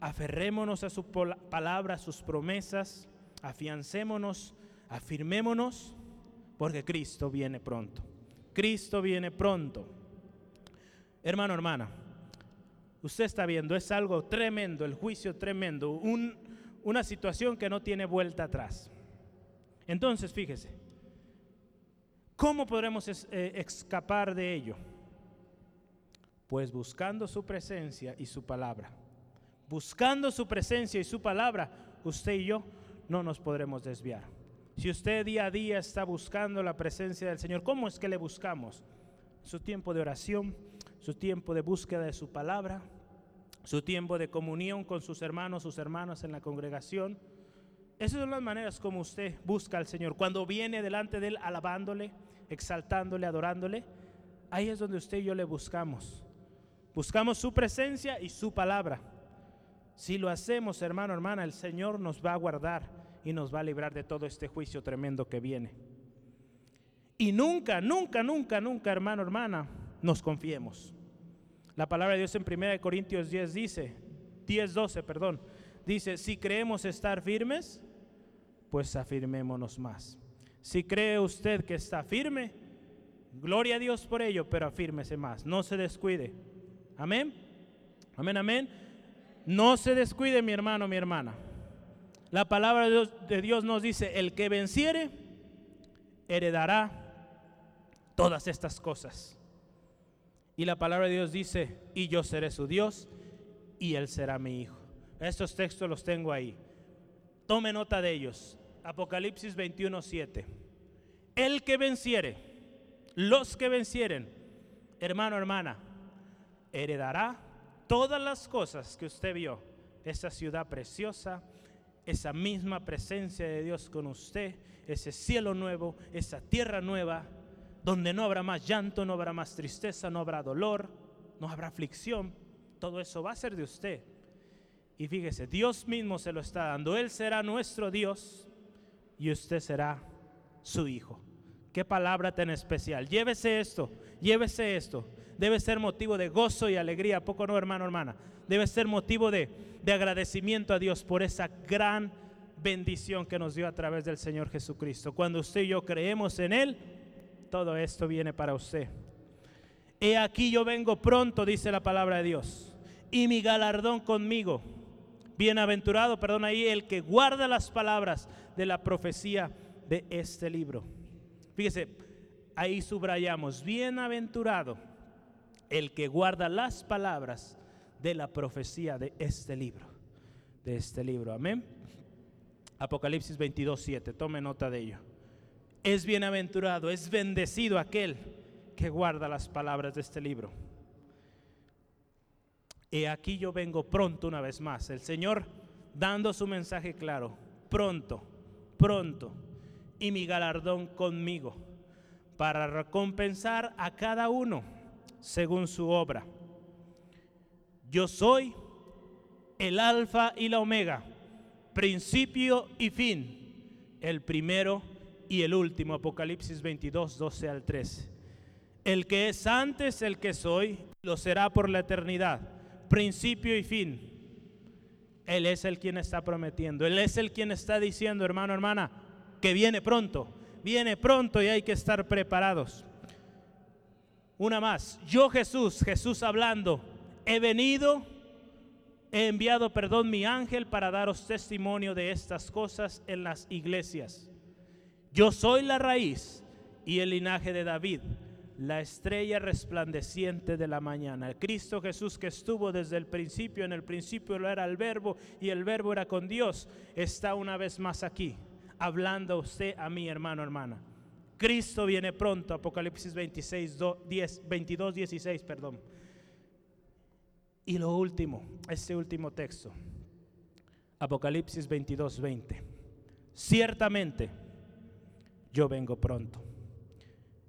Speaker 1: aferrémonos a su palabra, a sus promesas, afiancémonos, afirmémonos, porque Cristo viene pronto. Cristo viene pronto. Hermano, hermana, usted está viendo, es algo tremendo, el juicio tremendo, una situación que no tiene vuelta atrás. Entonces, fíjese, ¿Cómo podremos eh, escapar de ello? Pues buscando su presencia y su palabra. Buscando su presencia y su palabra, usted y yo no nos podremos desviar. Si usted día a día está buscando la presencia del Señor, ¿cómo es que le buscamos? Su tiempo de oración, su tiempo de búsqueda de su palabra, su tiempo de comunión con sus hermanos, sus hermanas en la congregación. Esas son las maneras como usted busca al Señor. Cuando viene delante de Él alabándole, exaltándole, adorándole, ahí es donde usted y yo le buscamos. Buscamos su presencia y su palabra. Si lo hacemos, hermano, hermana, el Señor nos va a guardar y nos va a librar de todo este juicio tremendo que viene. Y nunca, nunca, nunca, nunca, hermano, hermana, nos confiemos. La palabra de Dios en 1 Corintios 10 dice, 10, 12, perdón, dice, si creemos estar firmes, pues afirmémonos más. Si cree usted que está firme, gloria a Dios por ello, pero afírmese más, no se descuide. Amén, amén, amén. No se descuide mi hermano, mi hermana. La palabra de Dios, de Dios nos dice, el que venciere, heredará todas estas cosas. Y la palabra de Dios dice, y yo seré su Dios y él será mi hijo. Estos textos los tengo ahí. Tome nota de ellos. Apocalipsis 21, 7. El que venciere, los que vencieren, hermano, hermana, heredará todas las cosas que usted vio. Esa ciudad preciosa, esa misma presencia de Dios con usted, ese cielo nuevo, esa tierra nueva, donde no habrá más llanto, no habrá más tristeza, no habrá dolor, no habrá aflicción. Todo eso va a ser de usted. Y fíjese, Dios mismo se lo está dando. Él será nuestro Dios y usted será su hijo. Qué palabra tan especial. Llévese esto, llévese esto. Debe ser motivo de gozo y alegría, poco no, hermano, hermana. Debe ser motivo de, de agradecimiento a Dios por esa gran bendición que nos dio a través del Señor Jesucristo. Cuando usted y yo creemos en Él, todo esto viene para usted. He aquí yo vengo pronto, dice la palabra de Dios, y mi galardón conmigo. Bienaventurado, perdón, ahí el que guarda las palabras de la profecía de este libro. Fíjese, ahí subrayamos, bienaventurado el que guarda las palabras de la profecía de este libro. De este libro, amén. Apocalipsis 22, 7, tome nota de ello. Es bienaventurado, es bendecido aquel que guarda las palabras de este libro. Y aquí yo vengo pronto una vez más. El Señor dando su mensaje claro. Pronto, pronto. Y mi galardón conmigo. Para recompensar a cada uno según su obra. Yo soy el alfa y la omega. Principio y fin. El primero y el último, Apocalipsis 22, 12 al 13. El que es antes, el que soy, lo será por la eternidad, principio y fin. Él es el quien está prometiendo, Él es el quien está diciendo, hermano, hermana, que viene pronto, viene pronto y hay que estar preparados. Una más, yo Jesús, Jesús hablando, he venido, he enviado, perdón, mi ángel para daros testimonio de estas cosas en las iglesias. Yo soy la raíz y el linaje de David, la estrella resplandeciente de la mañana. Cristo Jesús que estuvo desde el principio, en el principio lo era el verbo y el verbo era con Dios, está una vez más aquí, hablando a usted, a mi hermano, hermana. Cristo viene pronto, Apocalipsis 26, 10, 22, 16, perdón. Y lo último, este último texto, Apocalipsis 22, 20. Ciertamente, yo vengo pronto.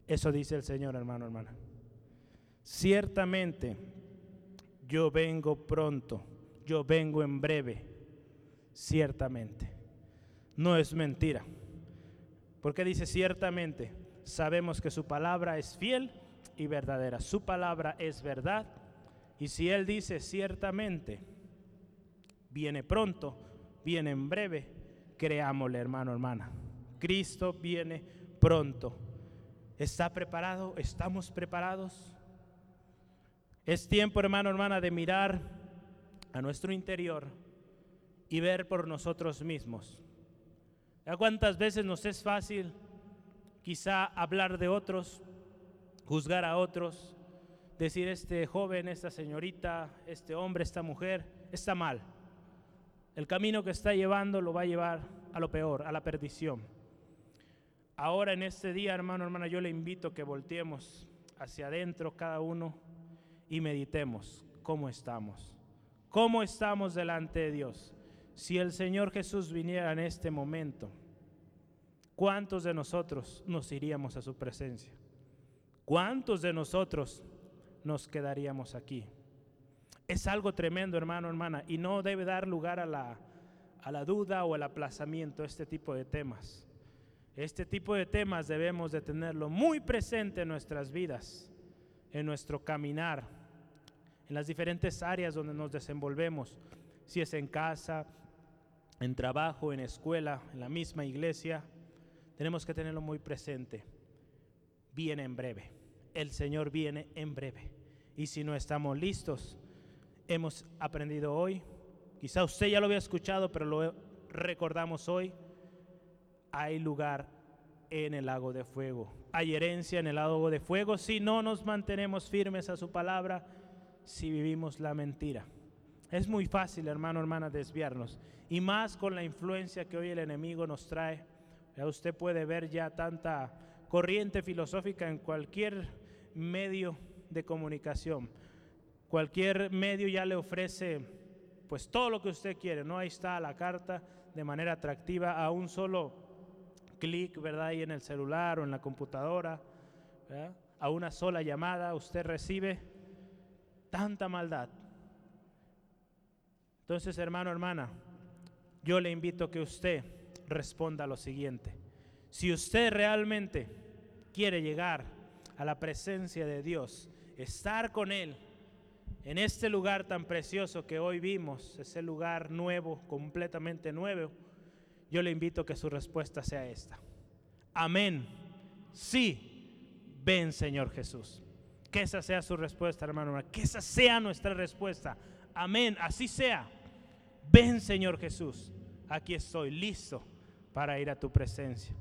Speaker 1: Eso dice el Señor, hermano, hermana. Ciertamente, yo vengo pronto, yo vengo en breve, ciertamente. No es mentira. Porque dice ciertamente, sabemos que su palabra es fiel y verdadera. Su palabra es verdad. Y si Él dice ciertamente, viene pronto, viene en breve, creámosle, hermano, hermana. Cristo viene pronto. ¿Está preparado? ¿Estamos preparados? Es tiempo, hermano, hermana, de mirar a nuestro interior y ver por nosotros mismos. ¿A cuántas veces nos es fácil quizá hablar de otros, juzgar a otros, decir este joven, esta señorita, este hombre, esta mujer, está mal. El camino que está llevando lo va a llevar a lo peor, a la perdición. Ahora en este día, hermano, hermana, yo le invito a que volteemos hacia adentro cada uno y meditemos cómo estamos. ¿Cómo estamos delante de Dios? Si el Señor Jesús viniera en este momento, ¿cuántos de nosotros nos iríamos a su presencia? ¿Cuántos de nosotros nos quedaríamos aquí? Es algo tremendo, hermano, hermana, y no debe dar lugar a la, a la duda o el aplazamiento este tipo de temas. Este tipo de temas debemos de tenerlo muy presente en nuestras vidas, en nuestro caminar, en las diferentes áreas donde nos desenvolvemos, si es en casa, en trabajo, en escuela, en la misma iglesia, tenemos que tenerlo muy presente. Viene en breve. El Señor viene en breve. Y si no estamos listos, hemos aprendido hoy, quizá usted ya lo había escuchado, pero lo recordamos hoy, hay lugar en el lago de fuego. Hay herencia en el lago de fuego si no nos mantenemos firmes a su palabra, si vivimos la mentira. Es muy fácil, hermano, hermana, desviarnos. Y más con la influencia que hoy el enemigo nos trae. Ya usted puede ver ya tanta corriente filosófica en cualquier medio de comunicación. Cualquier medio ya le ofrece pues todo lo que usted quiere, ¿no? Ahí está la carta de manera atractiva a un solo clic, ¿verdad? Ahí en el celular o en la computadora, A una sola llamada usted recibe tanta maldad, entonces, hermano, hermana, yo le invito a que usted responda lo siguiente. Si usted realmente quiere llegar a la presencia de Dios, estar con Él en este lugar tan precioso que hoy vimos, ese lugar nuevo, completamente nuevo, yo le invito a que su respuesta sea esta. Amén. Sí, ven Señor Jesús. Que esa sea su respuesta, hermano. Que esa sea nuestra respuesta. Amén. Así sea. Ven Señor Jesús, aquí estoy listo para ir a tu presencia.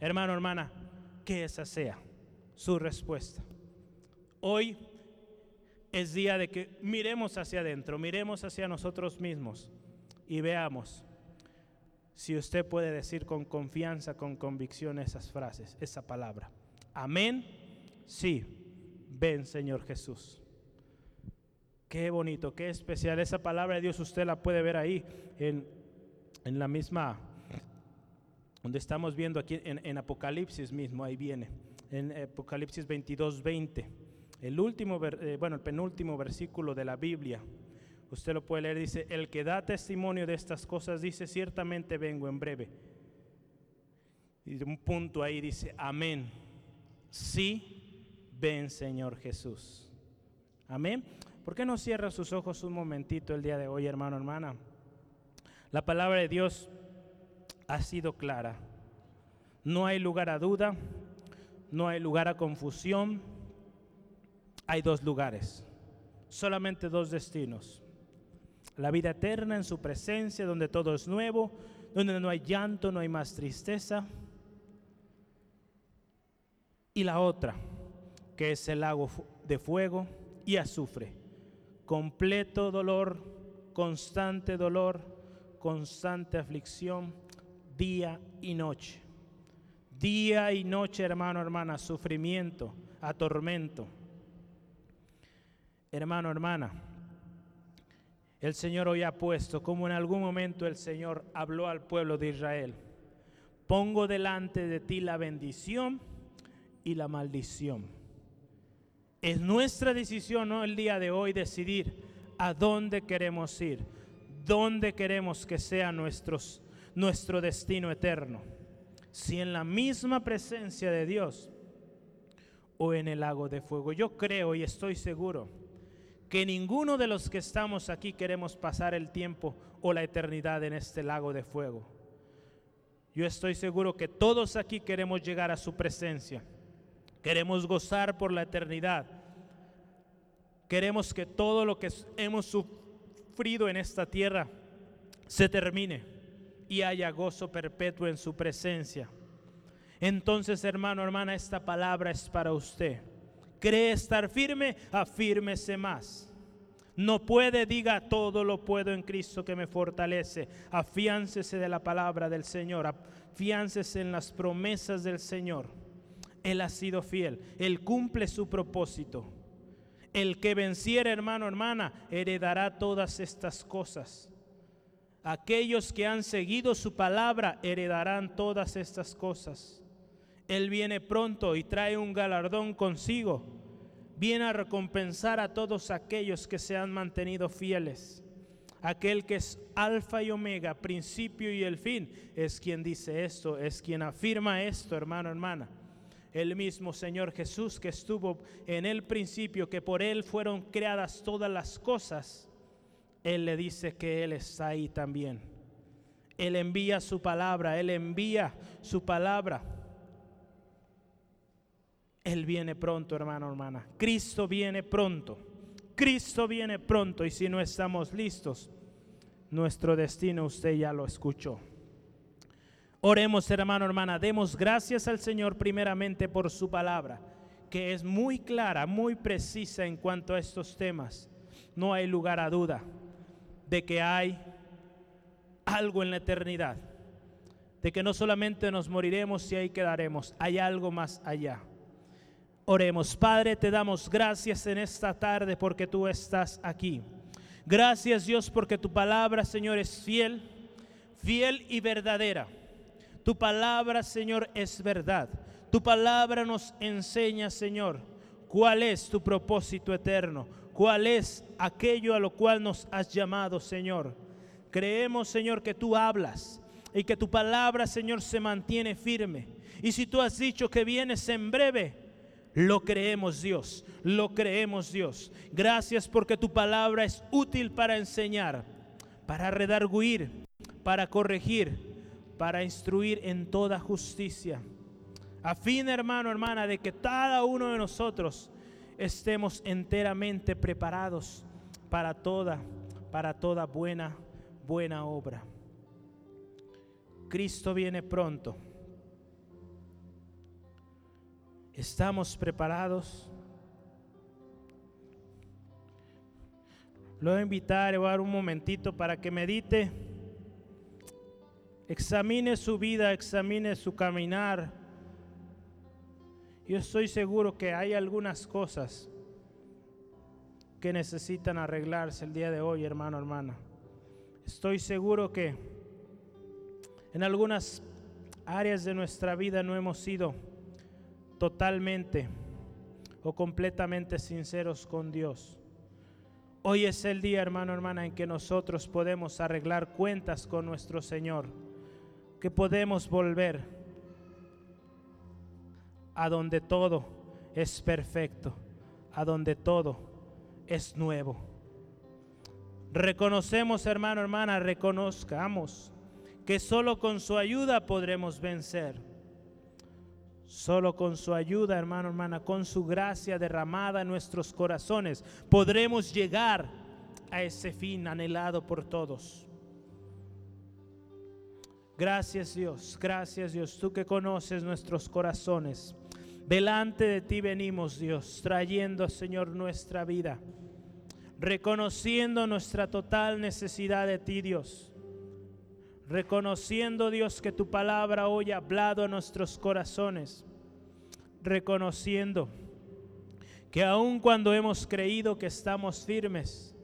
Speaker 1: Hermano, hermana, que esa sea su respuesta. Hoy es día de que miremos hacia adentro, miremos hacia nosotros mismos y veamos si usted puede decir con confianza, con convicción esas frases, esa palabra. Amén. Sí, ven Señor Jesús. Qué bonito, qué especial. Esa palabra de Dios usted la puede ver ahí en, la misma, donde estamos viendo aquí en, Apocalipsis mismo, ahí viene, en Apocalipsis 22, 20. El último, eh, bueno, el penúltimo versículo de la Biblia. Usted lo puede leer, dice, el que da testimonio de estas cosas dice, ciertamente vengo en breve. Y un punto ahí dice, amén. Sí, ven Señor Jesús. Amén. ¿Por qué no cierra sus ojos un momentito el día de hoy, hermano, hermana? La palabra de Dios ha sido clara. No hay lugar a duda, no hay lugar a confusión. Hay dos lugares, solamente dos destinos. La vida eterna en su presencia, donde todo es nuevo, donde no hay llanto, no hay más tristeza. Y la otra, que es el lago de fuego y azufre completo dolor, constante dolor, constante aflicción, día y noche. Día y noche, hermano, hermana, sufrimiento, atormento. Hermano, hermana, el Señor hoy ha puesto, como en algún momento el Señor habló al pueblo de Israel, pongo delante de ti la bendición y la maldición. Es nuestra decisión ¿no? el día de hoy decidir a dónde queremos ir, dónde queremos que sea nuestros, nuestro destino eterno. Si en la misma presencia de Dios o en el lago de fuego. Yo creo y estoy seguro que ninguno de los que estamos aquí queremos pasar el tiempo o la eternidad en este lago de fuego. Yo estoy seguro que todos aquí queremos llegar a su presencia Queremos gozar por la eternidad. Queremos que todo lo que hemos sufrido en esta tierra se termine y haya gozo perpetuo en su presencia. Entonces, hermano, hermana, esta palabra es para usted. ¿Cree estar firme? Afírmese más. No puede, diga, todo lo puedo en Cristo que me fortalece. Afiáncese de la palabra del Señor. Afiáncese en las promesas del Señor. Él ha sido fiel. Él cumple su propósito. El que venciera, hermano, hermana, heredará todas estas cosas. Aquellos que han seguido su palabra heredarán todas estas cosas. Él viene pronto y trae un galardón consigo. Viene a recompensar a todos aquellos que se han mantenido fieles. Aquel que es alfa y omega, principio y el fin, es quien dice esto, es quien afirma esto, hermano, hermana. El mismo Señor Jesús que estuvo en el principio, que por Él fueron creadas todas las cosas, Él le dice que Él está ahí también. Él envía su palabra, Él envía su palabra él viene pronto, hermano, hermana. Cristo viene pronto. Cristo viene pronto y si no estamos listos, nuestro destino usted ya lo escuchó. Oremos, hermano, hermana. Demos gracias al Señor primeramente por su palabra, que es muy clara, muy precisa en cuanto a estos temas. No hay lugar a duda de que hay algo en la eternidad, de que no solamente nos moriremos y ahí quedaremos, hay algo más allá. Oremos, Padre, te damos gracias en esta tarde porque tú estás aquí. Gracias Dios porque tu palabra, Señor, es fiel, fiel y verdadera. Tu palabra, Señor, es verdad. Tu palabra nos enseña, Señor, cuál es tu propósito eterno, cuál es aquello a lo cual nos has llamado, Señor. Creemos, Señor, que tú hablas y que tu palabra, Señor, se mantiene firme. Y si tú has dicho que vienes en breve, lo creemos Dios, lo creemos Dios. Gracias porque tu palabra es útil para enseñar, para redarguir, para corregir, para instruir en toda justicia. A fin, hermano, hermana, de que cada uno de nosotros estemos enteramente preparados para toda, para toda buena, buena obra. Cristo viene pronto. ¿Estamos preparados? Lo voy a invitar, voy a dar un momentito para que medite, examine su vida, examine su caminar. Yo estoy seguro que hay algunas cosas que necesitan arreglarse el día de hoy, hermano, hermana. Estoy seguro que en algunas áreas de nuestra vida no hemos sido totalmente o completamente sinceros con Dios. Hoy es el día, hermano, hermana, en que nosotros podemos arreglar cuentas con nuestro Señor, que podemos volver a donde todo es perfecto, a donde todo es nuevo. Reconocemos, hermano, hermana, reconozcamos que solo con su ayuda podremos vencer Solo con su ayuda, hermano, hermana, con su gracia derramada en nuestros corazones, podremos llegar a ese fin anhelado por todos. Gracias Dios, gracias Dios, tú que conoces nuestros corazones. Delante de ti venimos Dios, trayendo Señor nuestra vida, reconociendo nuestra total necesidad de ti Dios reconociendo Dios que tu palabra hoy ha hablado a nuestros corazones, reconociendo que aun cuando hemos creído que estamos firmes,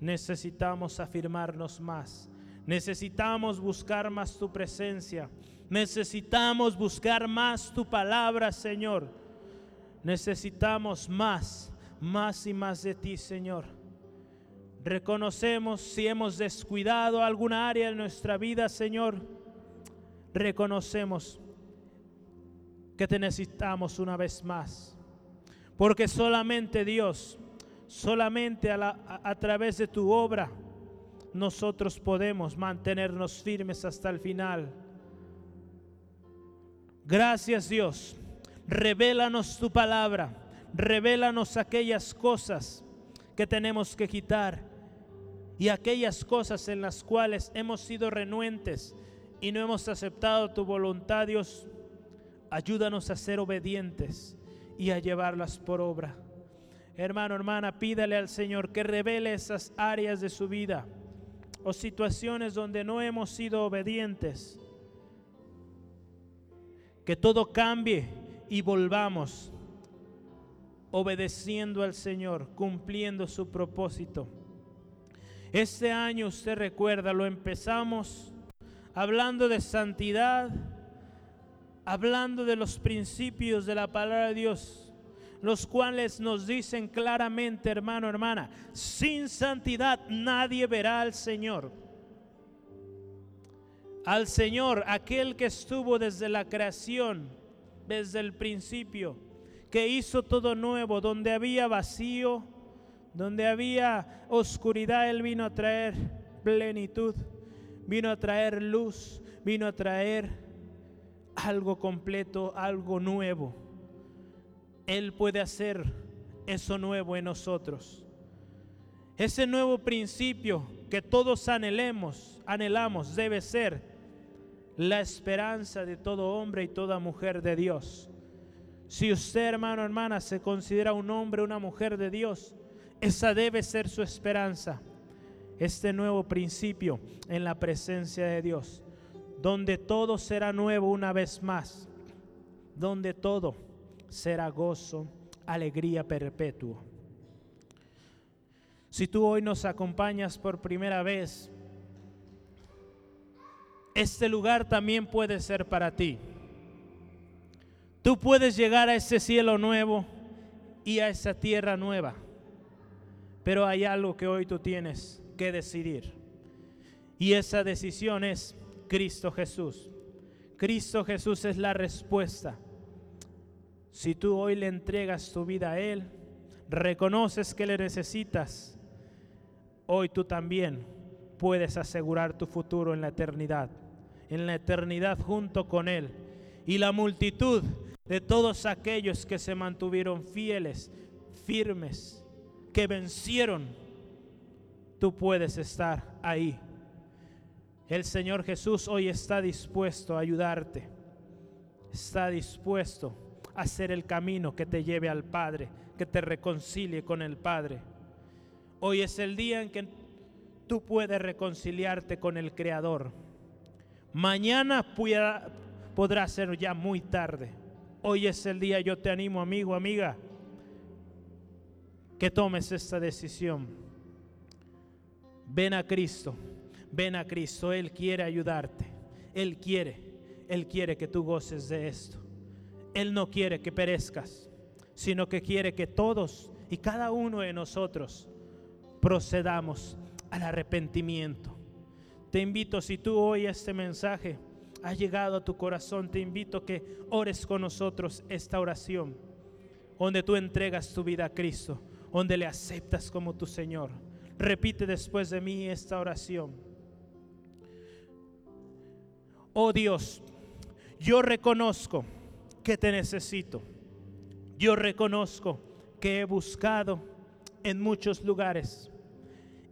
Speaker 1: necesitamos afirmarnos más, necesitamos buscar más tu presencia, necesitamos buscar más tu palabra, Señor, necesitamos más, más y más de ti, Señor. Reconocemos si hemos descuidado alguna área de nuestra vida, Señor. Reconocemos que te necesitamos una vez más. Porque solamente Dios, solamente a, a, través de tu obra, nosotros podemos mantenernos firmes hasta el final. Gracias Dios. Revélanos tu palabra. Revélanos aquellas cosas que tenemos que quitar y aquellas cosas en las cuales hemos sido renuentes y no hemos aceptado tu voluntad, Dios, ayúdanos a ser obedientes y a llevarlas por obra. Hermano, hermana, pídale al Señor que revele esas áreas de su vida o situaciones donde no hemos sido obedientes. Que todo cambie y volvamos obedeciendo al Señor, cumpliendo su propósito. Este año usted recuerda, lo empezamos hablando de santidad, hablando de los principios de la palabra de Dios, los cuales nos dicen claramente, hermano, hermana, sin santidad nadie verá al Señor. Al Señor, aquel que estuvo desde la creación, desde el principio, que hizo todo nuevo, donde había vacío, donde había oscuridad, Él vino a traer plenitud, vino a traer luz, vino a traer algo completo, algo nuevo. Él puede hacer eso nuevo en nosotros. Ese nuevo principio que todos anhelemos, anhelamos, debe ser la esperanza de todo hombre y toda mujer de Dios. Si usted, hermano, hermana, se considera un hombre, una mujer de Dios, esa debe ser su esperanza. Este nuevo principio en la presencia de Dios, donde todo será nuevo una vez más, donde todo será gozo, alegría perpetuo. Si tú hoy nos acompañas por primera vez, este lugar también puede ser para ti. Tú puedes llegar a ese cielo nuevo y a esa tierra nueva. Pero hay algo que hoy tú tienes que decidir. Y esa decisión es Cristo Jesús. Cristo Jesús es la respuesta. Si tú hoy le entregas tu vida a Él, reconoces que le necesitas, hoy tú también puedes asegurar tu futuro en la eternidad, en la eternidad junto con Él. Y la multitud de todos aquellos que se mantuvieron fieles, firmes, que vencieron, tú puedes estar ahí. El Señor Jesús hoy está dispuesto a ayudarte, está dispuesto a hacer el camino que te lleve al Padre, que te reconcilie con el Padre. Hoy es el día en que tú puedes reconciliarte con el Creador. Mañana podrá ser ya muy tarde Hoy es el día, yo te animo amigo, amiga, que tomes esta decisión. Ven a Cristo, ven a Cristo, Él quiere ayudarte, Él quiere, Él quiere que tú goces de esto. Él no quiere que perezcas, sino que quiere que todos y cada uno de nosotros procedamos al arrepentimiento. Te invito, si tú oyes este mensaje, ha llegado a tu corazón, te invito que ores con nosotros esta oración, donde tú entregas tu vida a Cristo, donde le aceptas como tu Señor. Repite después de mí esta oración. Oh Dios, yo reconozco que te necesito. Yo reconozco que he buscado en muchos lugares.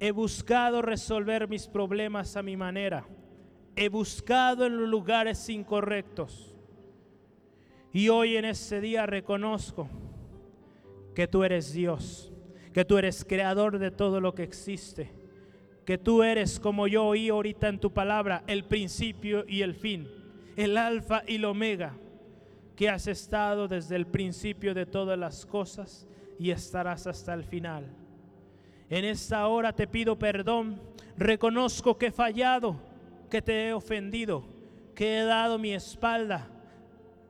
Speaker 1: He buscado resolver mis problemas a mi manera he buscado en los lugares incorrectos. Y hoy en este día reconozco que tú eres Dios, que tú eres creador de todo lo que existe, que tú eres como yo oí ahorita en tu palabra, el principio y el fin, el alfa y el omega, que has estado desde el principio de todas las cosas y estarás hasta el final. En esta hora te pido perdón, reconozco que he fallado que te he ofendido, que he dado mi espalda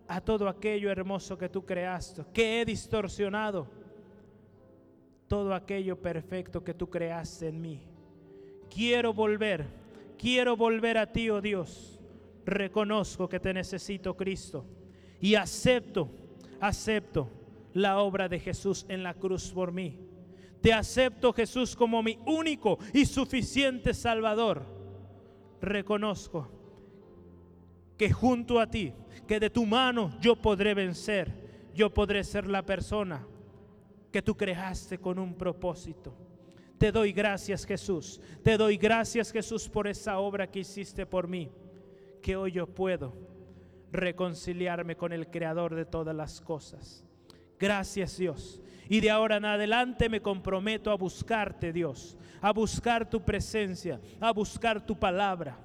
Speaker 1: a todo aquello hermoso que tú creaste, que he distorsionado todo aquello perfecto que tú creaste en mí. Quiero volver, quiero volver a ti, oh Dios. Reconozco que te necesito, Cristo, y acepto, acepto la obra de Jesús en la cruz por mí. Te acepto, Jesús, como mi único y suficiente Salvador reconozco que junto a ti, que de tu mano yo podré vencer, yo podré ser la persona que tú creaste con un propósito. Te doy gracias Jesús, te doy gracias Jesús por esa obra que hiciste por mí, que hoy yo puedo reconciliarme con el Creador de todas las cosas. Gracias Dios. Y de ahora en adelante me comprometo a buscarte Dios, a buscar tu presencia, a buscar tu palabra,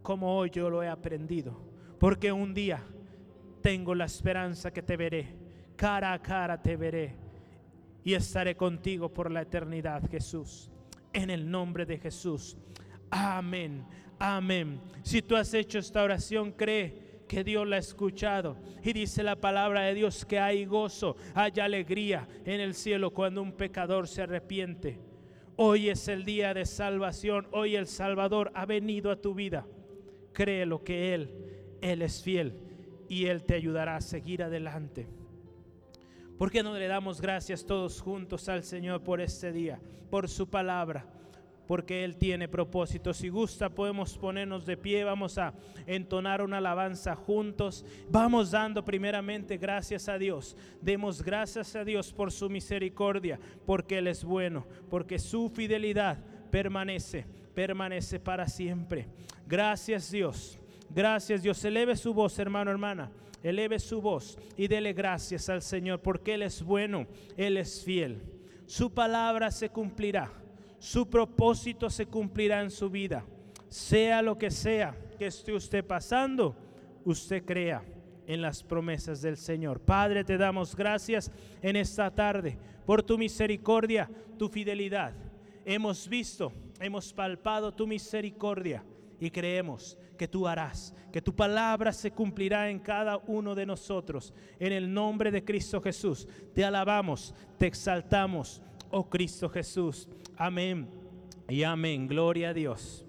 Speaker 1: como hoy yo lo he aprendido. Porque un día tengo la esperanza que te veré, cara a cara te veré y estaré contigo por la eternidad, Jesús. En el nombre de Jesús. Amén. Amén. Si tú has hecho esta oración, cree que Dios la ha escuchado. Y dice la palabra de Dios que hay gozo, hay alegría en el cielo cuando un pecador se arrepiente. Hoy es el día de salvación. Hoy el Salvador ha venido a tu vida. Cree lo que Él, Él es fiel y Él te ayudará a seguir adelante. ¿Por qué no le damos gracias todos juntos al Señor por este día, por su palabra? Porque Él tiene propósito. Si gusta, podemos ponernos de pie, vamos a entonar una alabanza juntos. Vamos dando primeramente gracias a Dios. Demos gracias a Dios por su misericordia, porque Él es bueno, porque su fidelidad permanece, permanece para siempre. Gracias Dios. Gracias Dios. Eleve su voz, hermano, hermana eleve su voz y dele gracias al Señor porque Él es bueno, Él es fiel. Su palabra se cumplirá, su propósito se cumplirá en su vida. Sea lo que sea que esté usted pasando, usted crea en las promesas del Señor. Padre, te damos gracias en esta tarde por tu misericordia, tu fidelidad. Hemos visto, hemos palpado tu misericordia y creemos que tú harás, que tu palabra se cumplirá en cada uno de nosotros. En el nombre de Cristo Jesús, te alabamos, te exaltamos, oh Cristo Jesús. Amén y amén. Gloria a Dios.